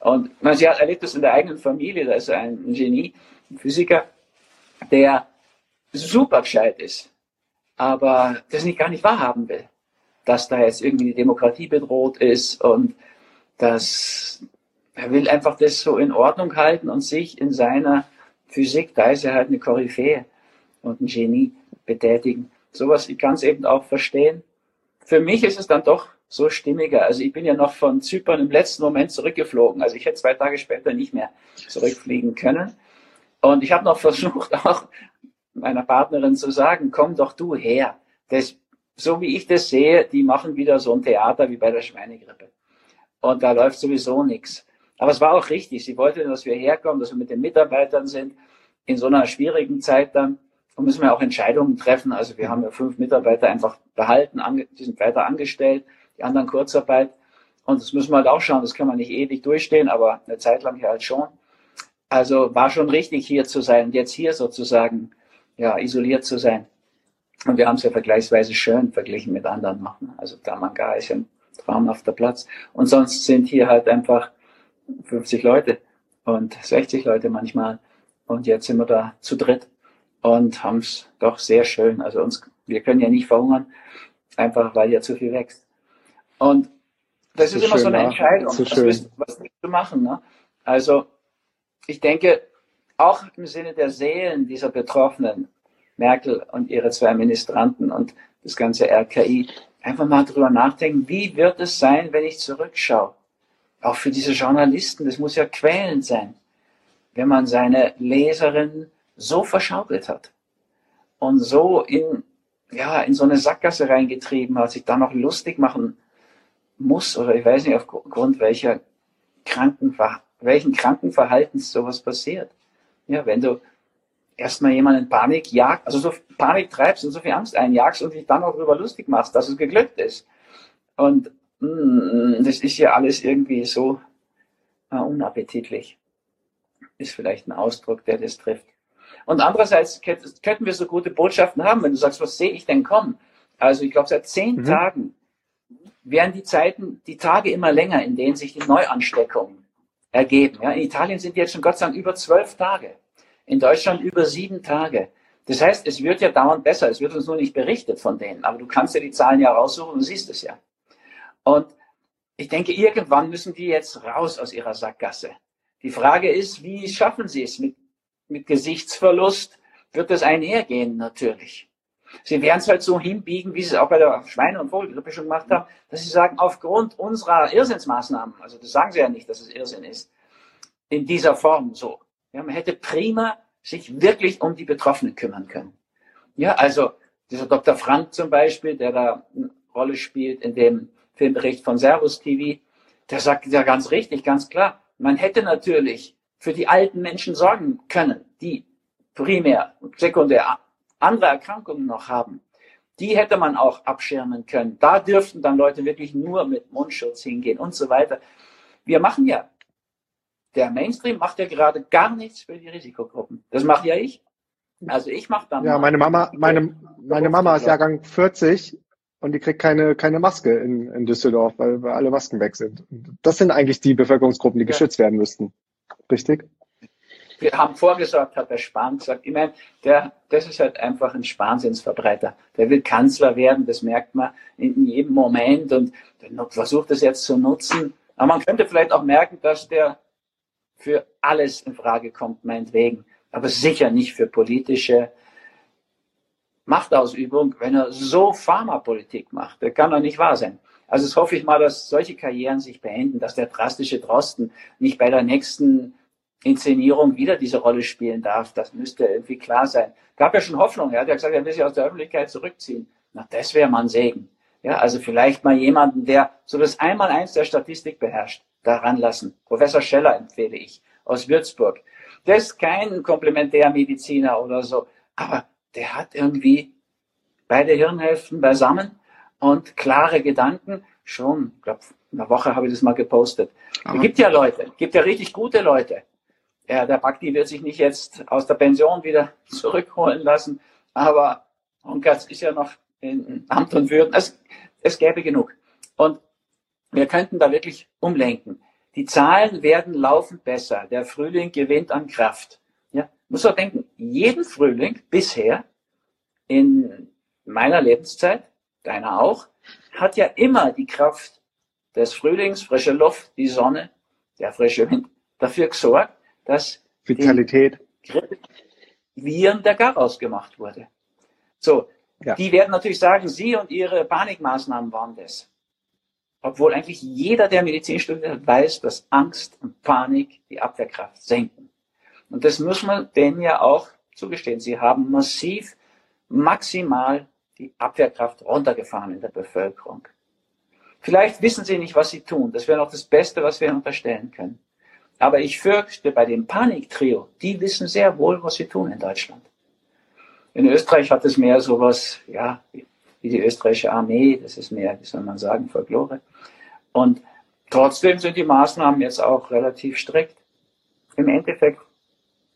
Und man, sie hat erlebt das in der eigenen Familie, da ist ein Genie, ein Physiker, der super gescheit ist, aber das nicht gar nicht wahrhaben will, dass da jetzt irgendwie die Demokratie bedroht ist und dass er will einfach das so in Ordnung halten und sich in seiner Physik, da ist er halt eine Koryphäe und ein Genie betätigen. Sowas, ich kann es eben auch verstehen. Für mich ist es dann doch so stimmiger. Also ich bin ja noch von Zypern im letzten Moment zurückgeflogen. Also ich hätte zwei Tage später nicht mehr zurückfliegen können. Und ich habe noch versucht, auch meiner Partnerin zu sagen, komm doch du her. Das, so wie ich das sehe, die machen wieder so ein Theater wie bei der Schweinegrippe. Und da läuft sowieso nichts. Aber es war auch richtig. Sie wollte, dass wir herkommen, dass wir mit den Mitarbeitern sind. In so einer schwierigen Zeit dann und müssen wir auch Entscheidungen treffen. Also wir haben ja fünf Mitarbeiter einfach behalten, die sind weiter angestellt die anderen Kurzarbeit. Und das müssen wir halt auch schauen, das kann man nicht ewig durchstehen, aber eine Zeit lang ja halt schon. Also war schon richtig hier zu sein jetzt hier sozusagen ja, isoliert zu sein. Und wir haben es ja vergleichsweise schön verglichen mit anderen. Ne? Also Tamanga ist ja ein traumhafter Platz. Und sonst sind hier halt einfach 50 Leute und 60 Leute manchmal. Und jetzt sind wir da zu dritt und haben es doch sehr schön. Also uns, wir können ja nicht verhungern, einfach weil ja zu viel wächst. Und das so ist immer so eine Entscheidung, was, willst, was willst du machen. Ne? Also ich denke, auch im Sinne der Seelen dieser Betroffenen, Merkel und ihre zwei Ministranten und das ganze RKI, einfach mal drüber nachdenken, wie wird es sein, wenn ich zurückschaue? Auch für diese Journalisten, das muss ja quälend sein, wenn man seine Leserin so verschaukelt hat und so in, ja, in so eine Sackgasse reingetrieben hat, sich da noch lustig machen muss oder ich weiß nicht aufgrund welcher kranken, welchen kranken Verhaltens sowas passiert. Ja, wenn du erstmal jemanden Panik jagst, also so Panik treibst und so viel Angst einjagst und dich dann auch darüber lustig machst, dass es geglückt ist. Und mh, mm, das ist ja alles irgendwie so äh, unappetitlich. Ist vielleicht ein Ausdruck, der das trifft. Und andererseits könnten wir so gute Botschaften haben, wenn du sagst, was sehe ich denn kommen? Also ich glaube, seit zehn mhm. Tagen werden die Zeiten, die Tage immer länger, in denen sich die Neuansteckungen ergeben. Ja, in Italien sind jetzt schon Gott sei Dank über zwölf Tage in Deutschland über sieben Tage. Das heißt, es wird ja dauernd besser. Es wird uns nur nicht berichtet von denen. Aber du kannst ja die Zahlen ja raussuchen und siehst es ja. Und ich denke, irgendwann müssen die jetzt raus aus ihrer Sackgasse. Die Frage ist, wie schaffen sie es? Mit, mit Gesichtsverlust wird das einhergehen, natürlich. Sie werden es halt so hinbiegen, wie sie es auch bei der Schweine- und Vogelgrippe schon gemacht haben, dass sie sagen, aufgrund unserer Irrsinnsmaßnahmen, also das sagen sie ja nicht, dass es Irrsinn ist, in dieser Form so, ja, man hätte prima sich wirklich um die Betroffenen kümmern können. Ja, also dieser Dr. Frank zum Beispiel, der da eine Rolle spielt in dem Filmbericht von Servus TV, der sagt ja ganz richtig, ganz klar, man hätte natürlich für die alten Menschen sorgen können, die primär und sekundär andere Erkrankungen noch haben. Die hätte man auch abschirmen können. Da dürften dann Leute wirklich nur mit Mundschutz hingehen und so weiter. Wir machen ja der Mainstream macht ja gerade gar nichts für die Risikogruppen. Das mache ja ich. Also ich mache dann. Ja, meine Mama, meine, meine Mama ist Jahrgang 40 und die kriegt keine, keine Maske in, in Düsseldorf, weil, weil alle Masken weg sind. Das sind eigentlich die Bevölkerungsgruppen, die ja. geschützt werden müssten. Richtig? Wir haben vorgesorgt, hat der Spahn gesagt. Ich meine, der, das ist halt einfach ein Spahnsinnsverbreiter. Der will Kanzler werden, das merkt man in jedem Moment und versucht das jetzt zu nutzen. Aber man könnte vielleicht auch merken, dass der für alles in Frage kommt, meinetwegen, aber sicher nicht für politische Machtausübung, wenn er so Pharmapolitik macht. Das kann doch nicht wahr sein. Also das hoffe ich mal, dass solche Karrieren sich beenden, dass der drastische Drosten nicht bei der nächsten Inszenierung wieder diese Rolle spielen darf. Das müsste irgendwie klar sein. Gab ja schon Hoffnung. Er hat ja gesagt, er will sich aus der Öffentlichkeit zurückziehen. Na, das wäre mal ein Segen. Ja, also vielleicht mal jemanden, der so das Einmaleins der Statistik beherrscht daran lassen. Professor Scheller empfehle ich aus Würzburg. Der ist kein Komplementärmediziner oder so, aber der hat irgendwie beide Hirnhälften beisammen und klare Gedanken. Schon, ich glaube, in einer Woche habe ich das mal gepostet. Es gibt ja Leute, gibt ja richtig gute Leute. Ja, der Bhakti wird sich nicht jetzt aus der Pension wieder zurückholen lassen, aber Honkertz ist ja noch in Amt und Würden. Es, es gäbe genug. Und wir könnten da wirklich umlenken. Die Zahlen werden laufend besser. Der Frühling gewinnt an Kraft. Ja, muss man denken, jeden Frühling bisher in meiner Lebenszeit, deiner auch, hat ja immer die Kraft des Frühlings, frische Luft, die Sonne, der frische Wind dafür gesorgt, dass Vitalität. Viren der Garaus gemacht wurde. So, ja. die werden natürlich sagen, Sie und Ihre Panikmaßnahmen waren das. Obwohl eigentlich jeder, der Medizin studiert, weiß, dass Angst und Panik die Abwehrkraft senken. Und das muss man denen ja auch zugestehen. Sie haben massiv, maximal die Abwehrkraft runtergefahren in der Bevölkerung. Vielleicht wissen sie nicht, was sie tun. Das wäre noch das Beste, was wir unterstellen können. Aber ich fürchte, bei dem Paniktrio, die wissen sehr wohl, was sie tun in Deutschland. In Österreich hat es mehr sowas, ja, wie die österreichische Armee. Das ist mehr, wie soll man sagen, Folklore. Und trotzdem sind die Maßnahmen jetzt auch relativ strikt. Im Endeffekt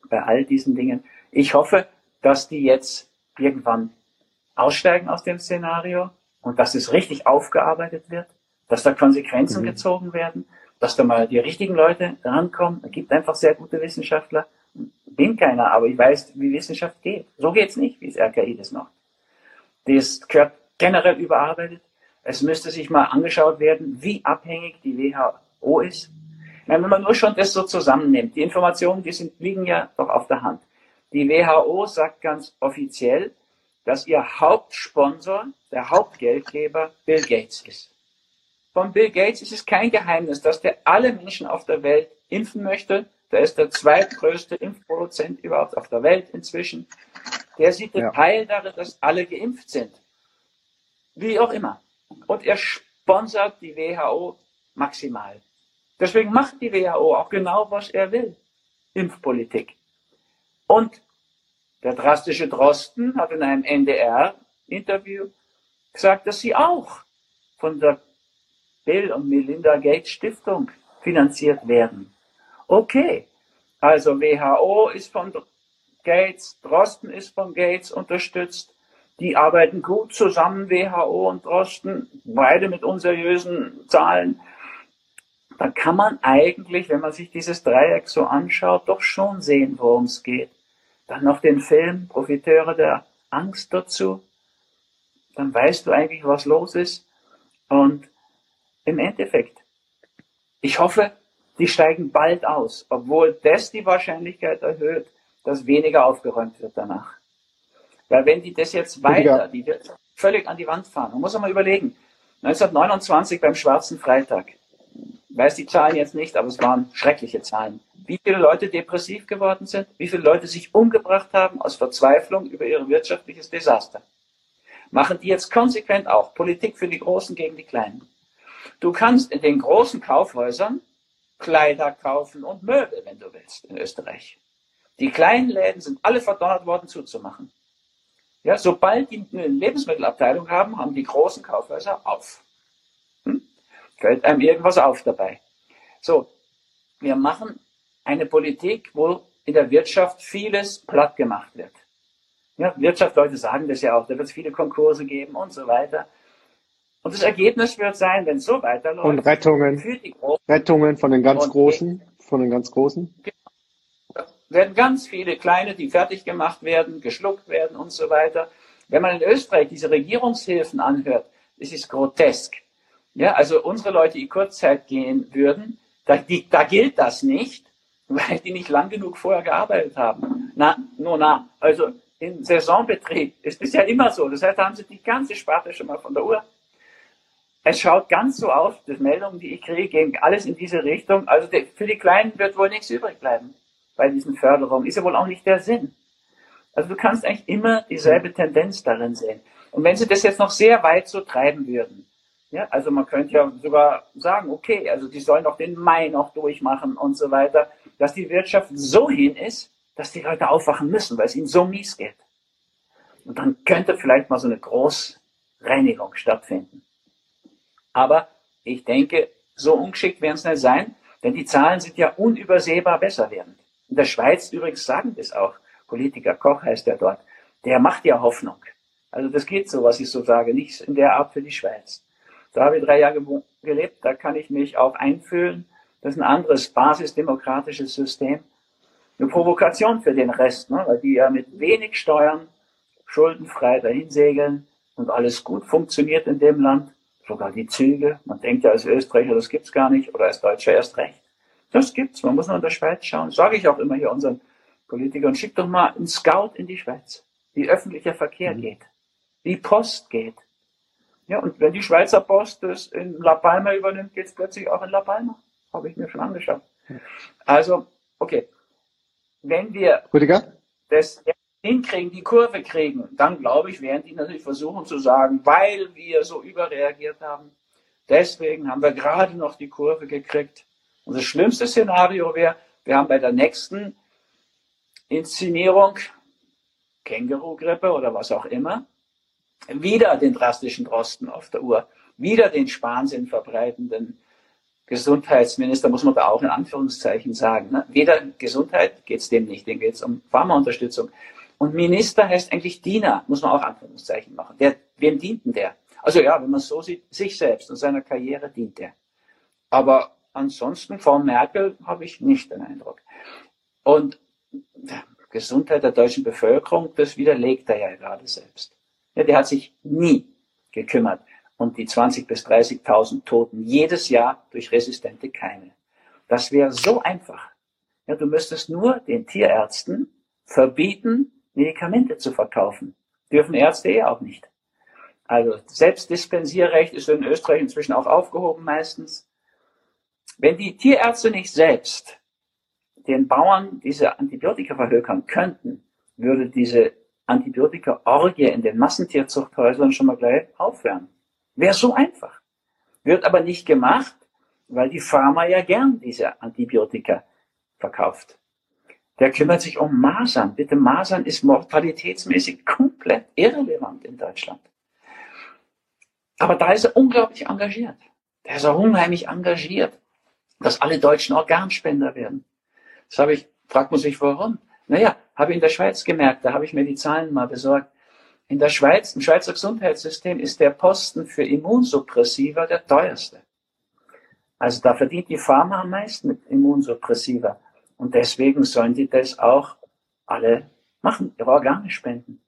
bei all diesen Dingen. Ich hoffe, dass die jetzt irgendwann aussteigen aus dem Szenario und dass es richtig aufgearbeitet wird, dass da Konsequenzen mhm. gezogen werden, dass da mal die richtigen Leute rankommen. Es gibt einfach sehr gute Wissenschaftler. Bin keiner, aber ich weiß, wie Wissenschaft geht. So geht's nicht, wie es RKI das macht. Das gehört generell überarbeitet. Es müsste sich mal angeschaut werden, wie abhängig die WHO ist. Meine, wenn man nur schon das so zusammennimmt, die Informationen, die sind, liegen ja doch auf der Hand. Die WHO sagt ganz offiziell, dass ihr Hauptsponsor, der Hauptgeldgeber Bill Gates ist. Von Bill Gates ist es kein Geheimnis, dass der alle Menschen auf der Welt impfen möchte. Der ist der zweitgrößte Impfproduzent überhaupt auf der Welt inzwischen. Der sieht den ja. Teil darin, dass alle geimpft sind. Wie auch immer. Und er sponsert die WHO maximal. Deswegen macht die WHO auch genau, was er will. Impfpolitik. Und der drastische Drosten hat in einem NDR-Interview gesagt, dass sie auch von der Bill und Melinda Gates Stiftung finanziert werden. Okay, also WHO ist von Gates, Drosten ist von Gates unterstützt. Die arbeiten gut zusammen, WHO und Drosten, beide mit unseriösen Zahlen. Da kann man eigentlich, wenn man sich dieses Dreieck so anschaut, doch schon sehen, worum es geht. Dann noch den Film Profiteure der Angst dazu. Dann weißt du eigentlich, was los ist. Und im Endeffekt, ich hoffe, die steigen bald aus, obwohl das die Wahrscheinlichkeit erhöht, dass weniger aufgeräumt wird danach. Weil wenn die das jetzt weiter, die wird völlig an die Wand fahren. Man muss auch mal überlegen. 1929 beim Schwarzen Freitag. Ich weiß die Zahlen jetzt nicht, aber es waren schreckliche Zahlen wie viele Leute depressiv geworden sind, wie viele Leute sich umgebracht haben aus Verzweiflung über ihr wirtschaftliches Desaster. Machen die jetzt konsequent auch Politik für die Großen gegen die Kleinen. Du kannst in den großen Kaufhäusern Kleider kaufen und Möbel, wenn du willst, in Österreich. Die kleinen Läden sind alle verdonnert worden zuzumachen. Ja, sobald die eine Lebensmittelabteilung haben, haben die großen Kaufhäuser auf. Hm? Fällt einem irgendwas auf dabei. So, wir machen eine Politik, wo in der Wirtschaft vieles platt gemacht wird. Ja, Wirtschaftsleute sagen das ja auch, da wird es viele Konkurse geben und so weiter. Und das Ergebnis wird sein, wenn es so weiterläuft. Und Rettungen. Rettungen von den ganz Großen, von den ganz Großen. Genau. werden ganz viele kleine, die fertig gemacht werden, geschluckt werden und so weiter. Wenn man in Österreich diese Regierungshilfen anhört, ist es grotesk. Ja, also unsere Leute, die Kurzzeit gehen würden, da, die, da gilt das nicht weil die nicht lang genug vorher gearbeitet haben. Na, no, na, also im Saisonbetrieb ist es ja immer so. Das heißt, da haben sie die ganze Sparte schon mal von der Uhr. Es schaut ganz so aus, die Meldungen, die ich kriege, gehen alles in diese Richtung. Also für die Kleinen wird wohl nichts übrig bleiben bei diesen Förderungen. Ist ja wohl auch nicht der Sinn. Also du kannst eigentlich immer dieselbe Tendenz darin sehen. Und wenn sie das jetzt noch sehr weit so treiben würden, ja, also man könnte ja sogar sagen, okay, also die sollen doch den Mai noch durchmachen und so weiter dass die Wirtschaft so hin ist, dass die Leute aufwachen müssen, weil es ihnen so mies geht. Und dann könnte vielleicht mal so eine Großreinigung stattfinden. Aber ich denke, so ungeschickt werden es nicht sein, denn die Zahlen sind ja unübersehbar besser werden. In der Schweiz übrigens sagen das auch. Politiker Koch heißt er dort. Der macht ja Hoffnung. Also das geht so, was ich so sage, nicht in der Art für die Schweiz. Da habe ich drei Jahre gelebt, da kann ich mich auch einfühlen das ist ein anderes basisdemokratisches System. Eine Provokation für den Rest, ne? weil die ja mit wenig Steuern schuldenfrei dahin segeln und alles gut funktioniert in dem Land. Sogar die Züge. Man denkt ja als Österreicher, das gibt's gar nicht, oder als Deutscher erst recht. Das gibt's. Man muss nur in der Schweiz schauen. Sage ich auch immer hier unseren Politikern. Schickt doch mal einen Scout in die Schweiz, wie öffentlicher Verkehr mhm. geht, wie Post geht. Ja, und wenn die Schweizer Post das in La Palma übernimmt, geht's plötzlich auch in La Palma. Habe ich mir schon angeschaut. Also, okay. Wenn wir Rüdiger? das hinkriegen, die Kurve kriegen, dann glaube ich, werden die natürlich versuchen zu sagen, weil wir so überreagiert haben, deswegen haben wir gerade noch die Kurve gekriegt. Und das schlimmste Szenario wäre, wir haben bei der nächsten Inszenierung, Känguru-Grippe oder was auch immer, wieder den drastischen Drosten auf der Uhr, wieder den Spahnsinn verbreitenden Gesundheitsminister muss man da auch in Anführungszeichen sagen. Ne? Weder Gesundheit geht es dem nicht, dem geht es um Pharmaunterstützung. Und Minister heißt eigentlich Diener, muss man auch Anführungszeichen machen. Der, wem dient denn der? Also ja, wenn man es so sieht, sich selbst und seiner Karriere dient er. Aber ansonsten, Frau Merkel, habe ich nicht den Eindruck. Und Gesundheit der deutschen Bevölkerung, das widerlegt er ja gerade selbst. Ja, der hat sich nie gekümmert und die 20.000 bis 30.000 Toten jedes Jahr durch resistente Keime. Das wäre so einfach. Ja, du müsstest nur den Tierärzten verbieten, Medikamente zu verkaufen. Dürfen Ärzte eh auch nicht. Also Selbstdispensierrecht ist in Österreich inzwischen auch aufgehoben meistens. Wenn die Tierärzte nicht selbst den Bauern diese Antibiotika verhökern könnten, würde diese Antibiotika-Orgie in den Massentierzuchthäusern schon mal gleich aufhören. Wäre so einfach. Wird aber nicht gemacht, weil die Pharma ja gern diese Antibiotika verkauft. Der kümmert sich um Masern. Bitte, Masern ist mortalitätsmäßig komplett irrelevant in Deutschland. Aber da ist er unglaublich engagiert. Der ist auch unheimlich engagiert, dass alle Deutschen Organspender werden. Das habe ich, fragt man sich warum. Naja, habe ich in der Schweiz gemerkt, da habe ich mir die Zahlen mal besorgt. In der Schweiz, im Schweizer Gesundheitssystem ist der Posten für Immunsuppressiva der teuerste. Also da verdient die Pharma am meisten mit Immunsuppressiva. Und deswegen sollen die das auch alle machen, ihre Organe spenden.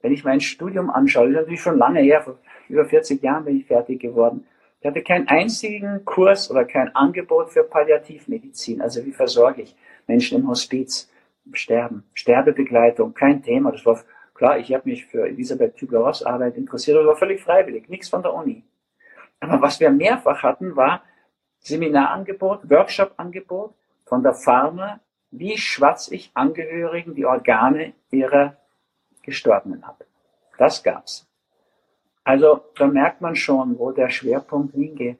Wenn ich mein Studium anschaue, das ist natürlich schon lange her, vor über 40 Jahren bin ich fertig geworden. Ich hatte keinen einzigen Kurs oder kein Angebot für Palliativmedizin. Also wie versorge ich Menschen im Hospiz, Sterben, Sterbebegleitung, kein Thema. Das war klar, ich habe mich für Elisabeth Kübler-Ross Arbeit interessiert, das war völlig freiwillig, nichts von der Uni. Aber was wir mehrfach hatten, war Seminarangebot, Workshopangebot von der Pharma, wie schwatz ich Angehörigen die Organe ihrer Gestorbenen ab. Das gab's. Also da merkt man schon, wo der Schwerpunkt hingeht.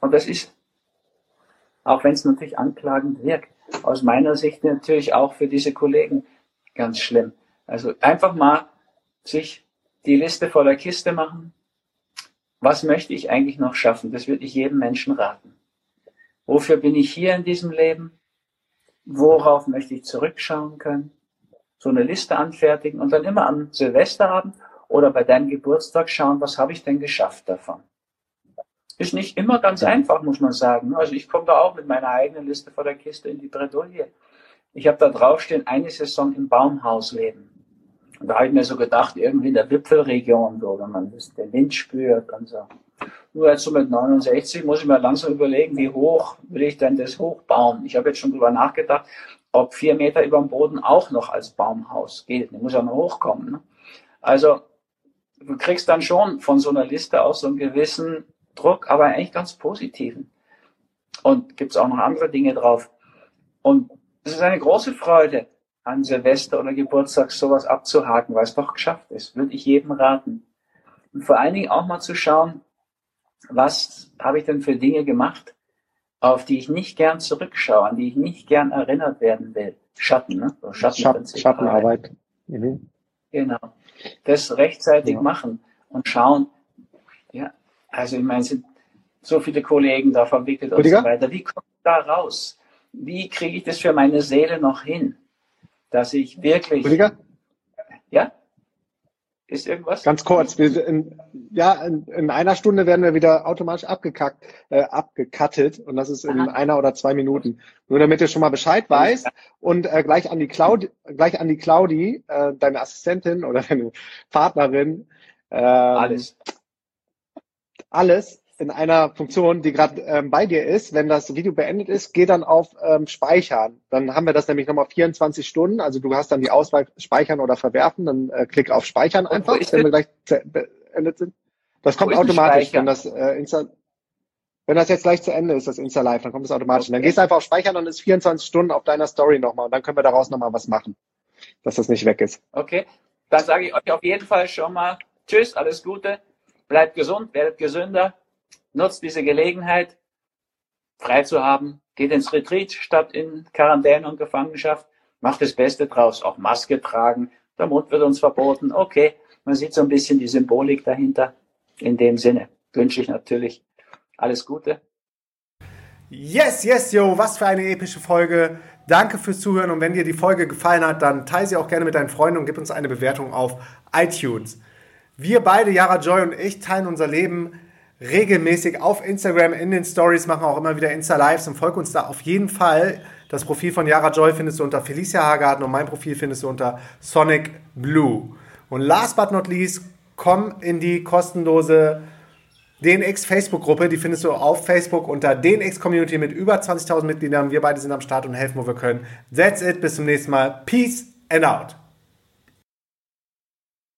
Und das ist, auch wenn es natürlich anklagend wirkt, aus meiner Sicht natürlich auch für diese Kollegen ganz schlimm. Also einfach mal sich die Liste vor der Kiste machen. Was möchte ich eigentlich noch schaffen? Das würde ich jedem Menschen raten. Wofür bin ich hier in diesem Leben? Worauf möchte ich zurückschauen können? So eine Liste anfertigen und dann immer am Silvesterabend oder bei deinem Geburtstag schauen, was habe ich denn geschafft davon. Ist nicht immer ganz einfach, muss man sagen. Also ich komme da auch mit meiner eigenen Liste vor der Kiste in die Bredouille. Ich habe da draufstehen, eine Saison im Baumhaus leben. Und da habe ich mir so gedacht, irgendwie in der Wipfelregion, wenn man den Wind spürt und so. Nur jetzt so mit 69 muss ich mir langsam überlegen, wie hoch will ich denn das hochbauen? Ich habe jetzt schon drüber nachgedacht, ob vier Meter über dem Boden auch noch als Baumhaus geht. Ich muss ja noch hochkommen. Ne? Also du kriegst dann schon von so einer Liste auch so einen gewissen Druck, aber eigentlich ganz positiven. Und gibt's auch noch andere Dinge drauf. Und es ist eine große Freude, an Silvester oder Geburtstag sowas abzuhaken, weil es doch geschafft ist. Würde ich jedem raten. Und vor allen Dingen auch mal zu schauen, was habe ich denn für Dinge gemacht, auf die ich nicht gern zurückschaue, an die ich nicht gern erinnert werden will. Schatten, ne? So Schatten, Schattenarbeit. Mhm. Genau das rechtzeitig ja. machen und schauen, ja, also ich meine, sind so viele Kollegen da verwickelt und so weiter. Wie komme ich da raus? Wie kriege ich das für meine Seele noch hin? Dass ich wirklich. Rüdiger? Ja? Ist irgendwas? Ganz kurz. Wir, in, ja, in, in, einer Stunde werden wir wieder automatisch abgekackt, äh, abgekattet und das ist in Aha. einer oder zwei Minuten. Nur damit du schon mal Bescheid weißt und äh, gleich an die Claudi, gleich an die Claudi, äh, deine Assistentin oder deine Partnerin. Ähm, alles. Alles in einer Funktion, die gerade ähm, bei dir ist. Wenn das Video beendet ist, geh dann auf ähm, Speichern. Dann haben wir das nämlich nochmal 24 Stunden. Also du hast dann die Auswahl Speichern oder Verwerfen. Dann äh, klick auf Speichern einfach, wenn wir gleich beendet sind. Das kommt automatisch, wenn das äh, Insta wenn das jetzt gleich zu Ende ist, das Insta Live, dann kommt es automatisch. Okay. Dann gehst du einfach auf Speichern und ist 24 Stunden auf deiner Story nochmal. Und dann können wir daraus nochmal was machen, dass das nicht weg ist. Okay, dann sage ich euch auf jeden Fall schon mal Tschüss, alles Gute, bleibt gesund, werdet gesünder nutzt diese Gelegenheit, frei zu haben, geht ins Retreat statt in Quarantäne und Gefangenschaft, macht das Beste draus, auch Maske tragen, der Mund wird uns verboten, okay, man sieht so ein bisschen die Symbolik dahinter. In dem Sinne wünsche ich natürlich alles Gute. Yes, yes, yo, was für eine epische Folge. Danke fürs Zuhören und wenn dir die Folge gefallen hat, dann teile sie auch gerne mit deinen Freunden und gib uns eine Bewertung auf iTunes. Wir beide, Yara Joy und ich, teilen unser Leben regelmäßig auf Instagram in den Stories, machen auch immer wieder Insta-Lives und folg uns da auf jeden Fall. Das Profil von Yara Joy findest du unter Felicia Hagarten und mein Profil findest du unter Sonic Blue. Und last but not least, komm in die kostenlose DNX Facebook-Gruppe. Die findest du auf Facebook unter DNX Community mit über 20.000 Mitgliedern. Wir beide sind am Start und helfen, wo wir können. That's it. Bis zum nächsten Mal. Peace and out.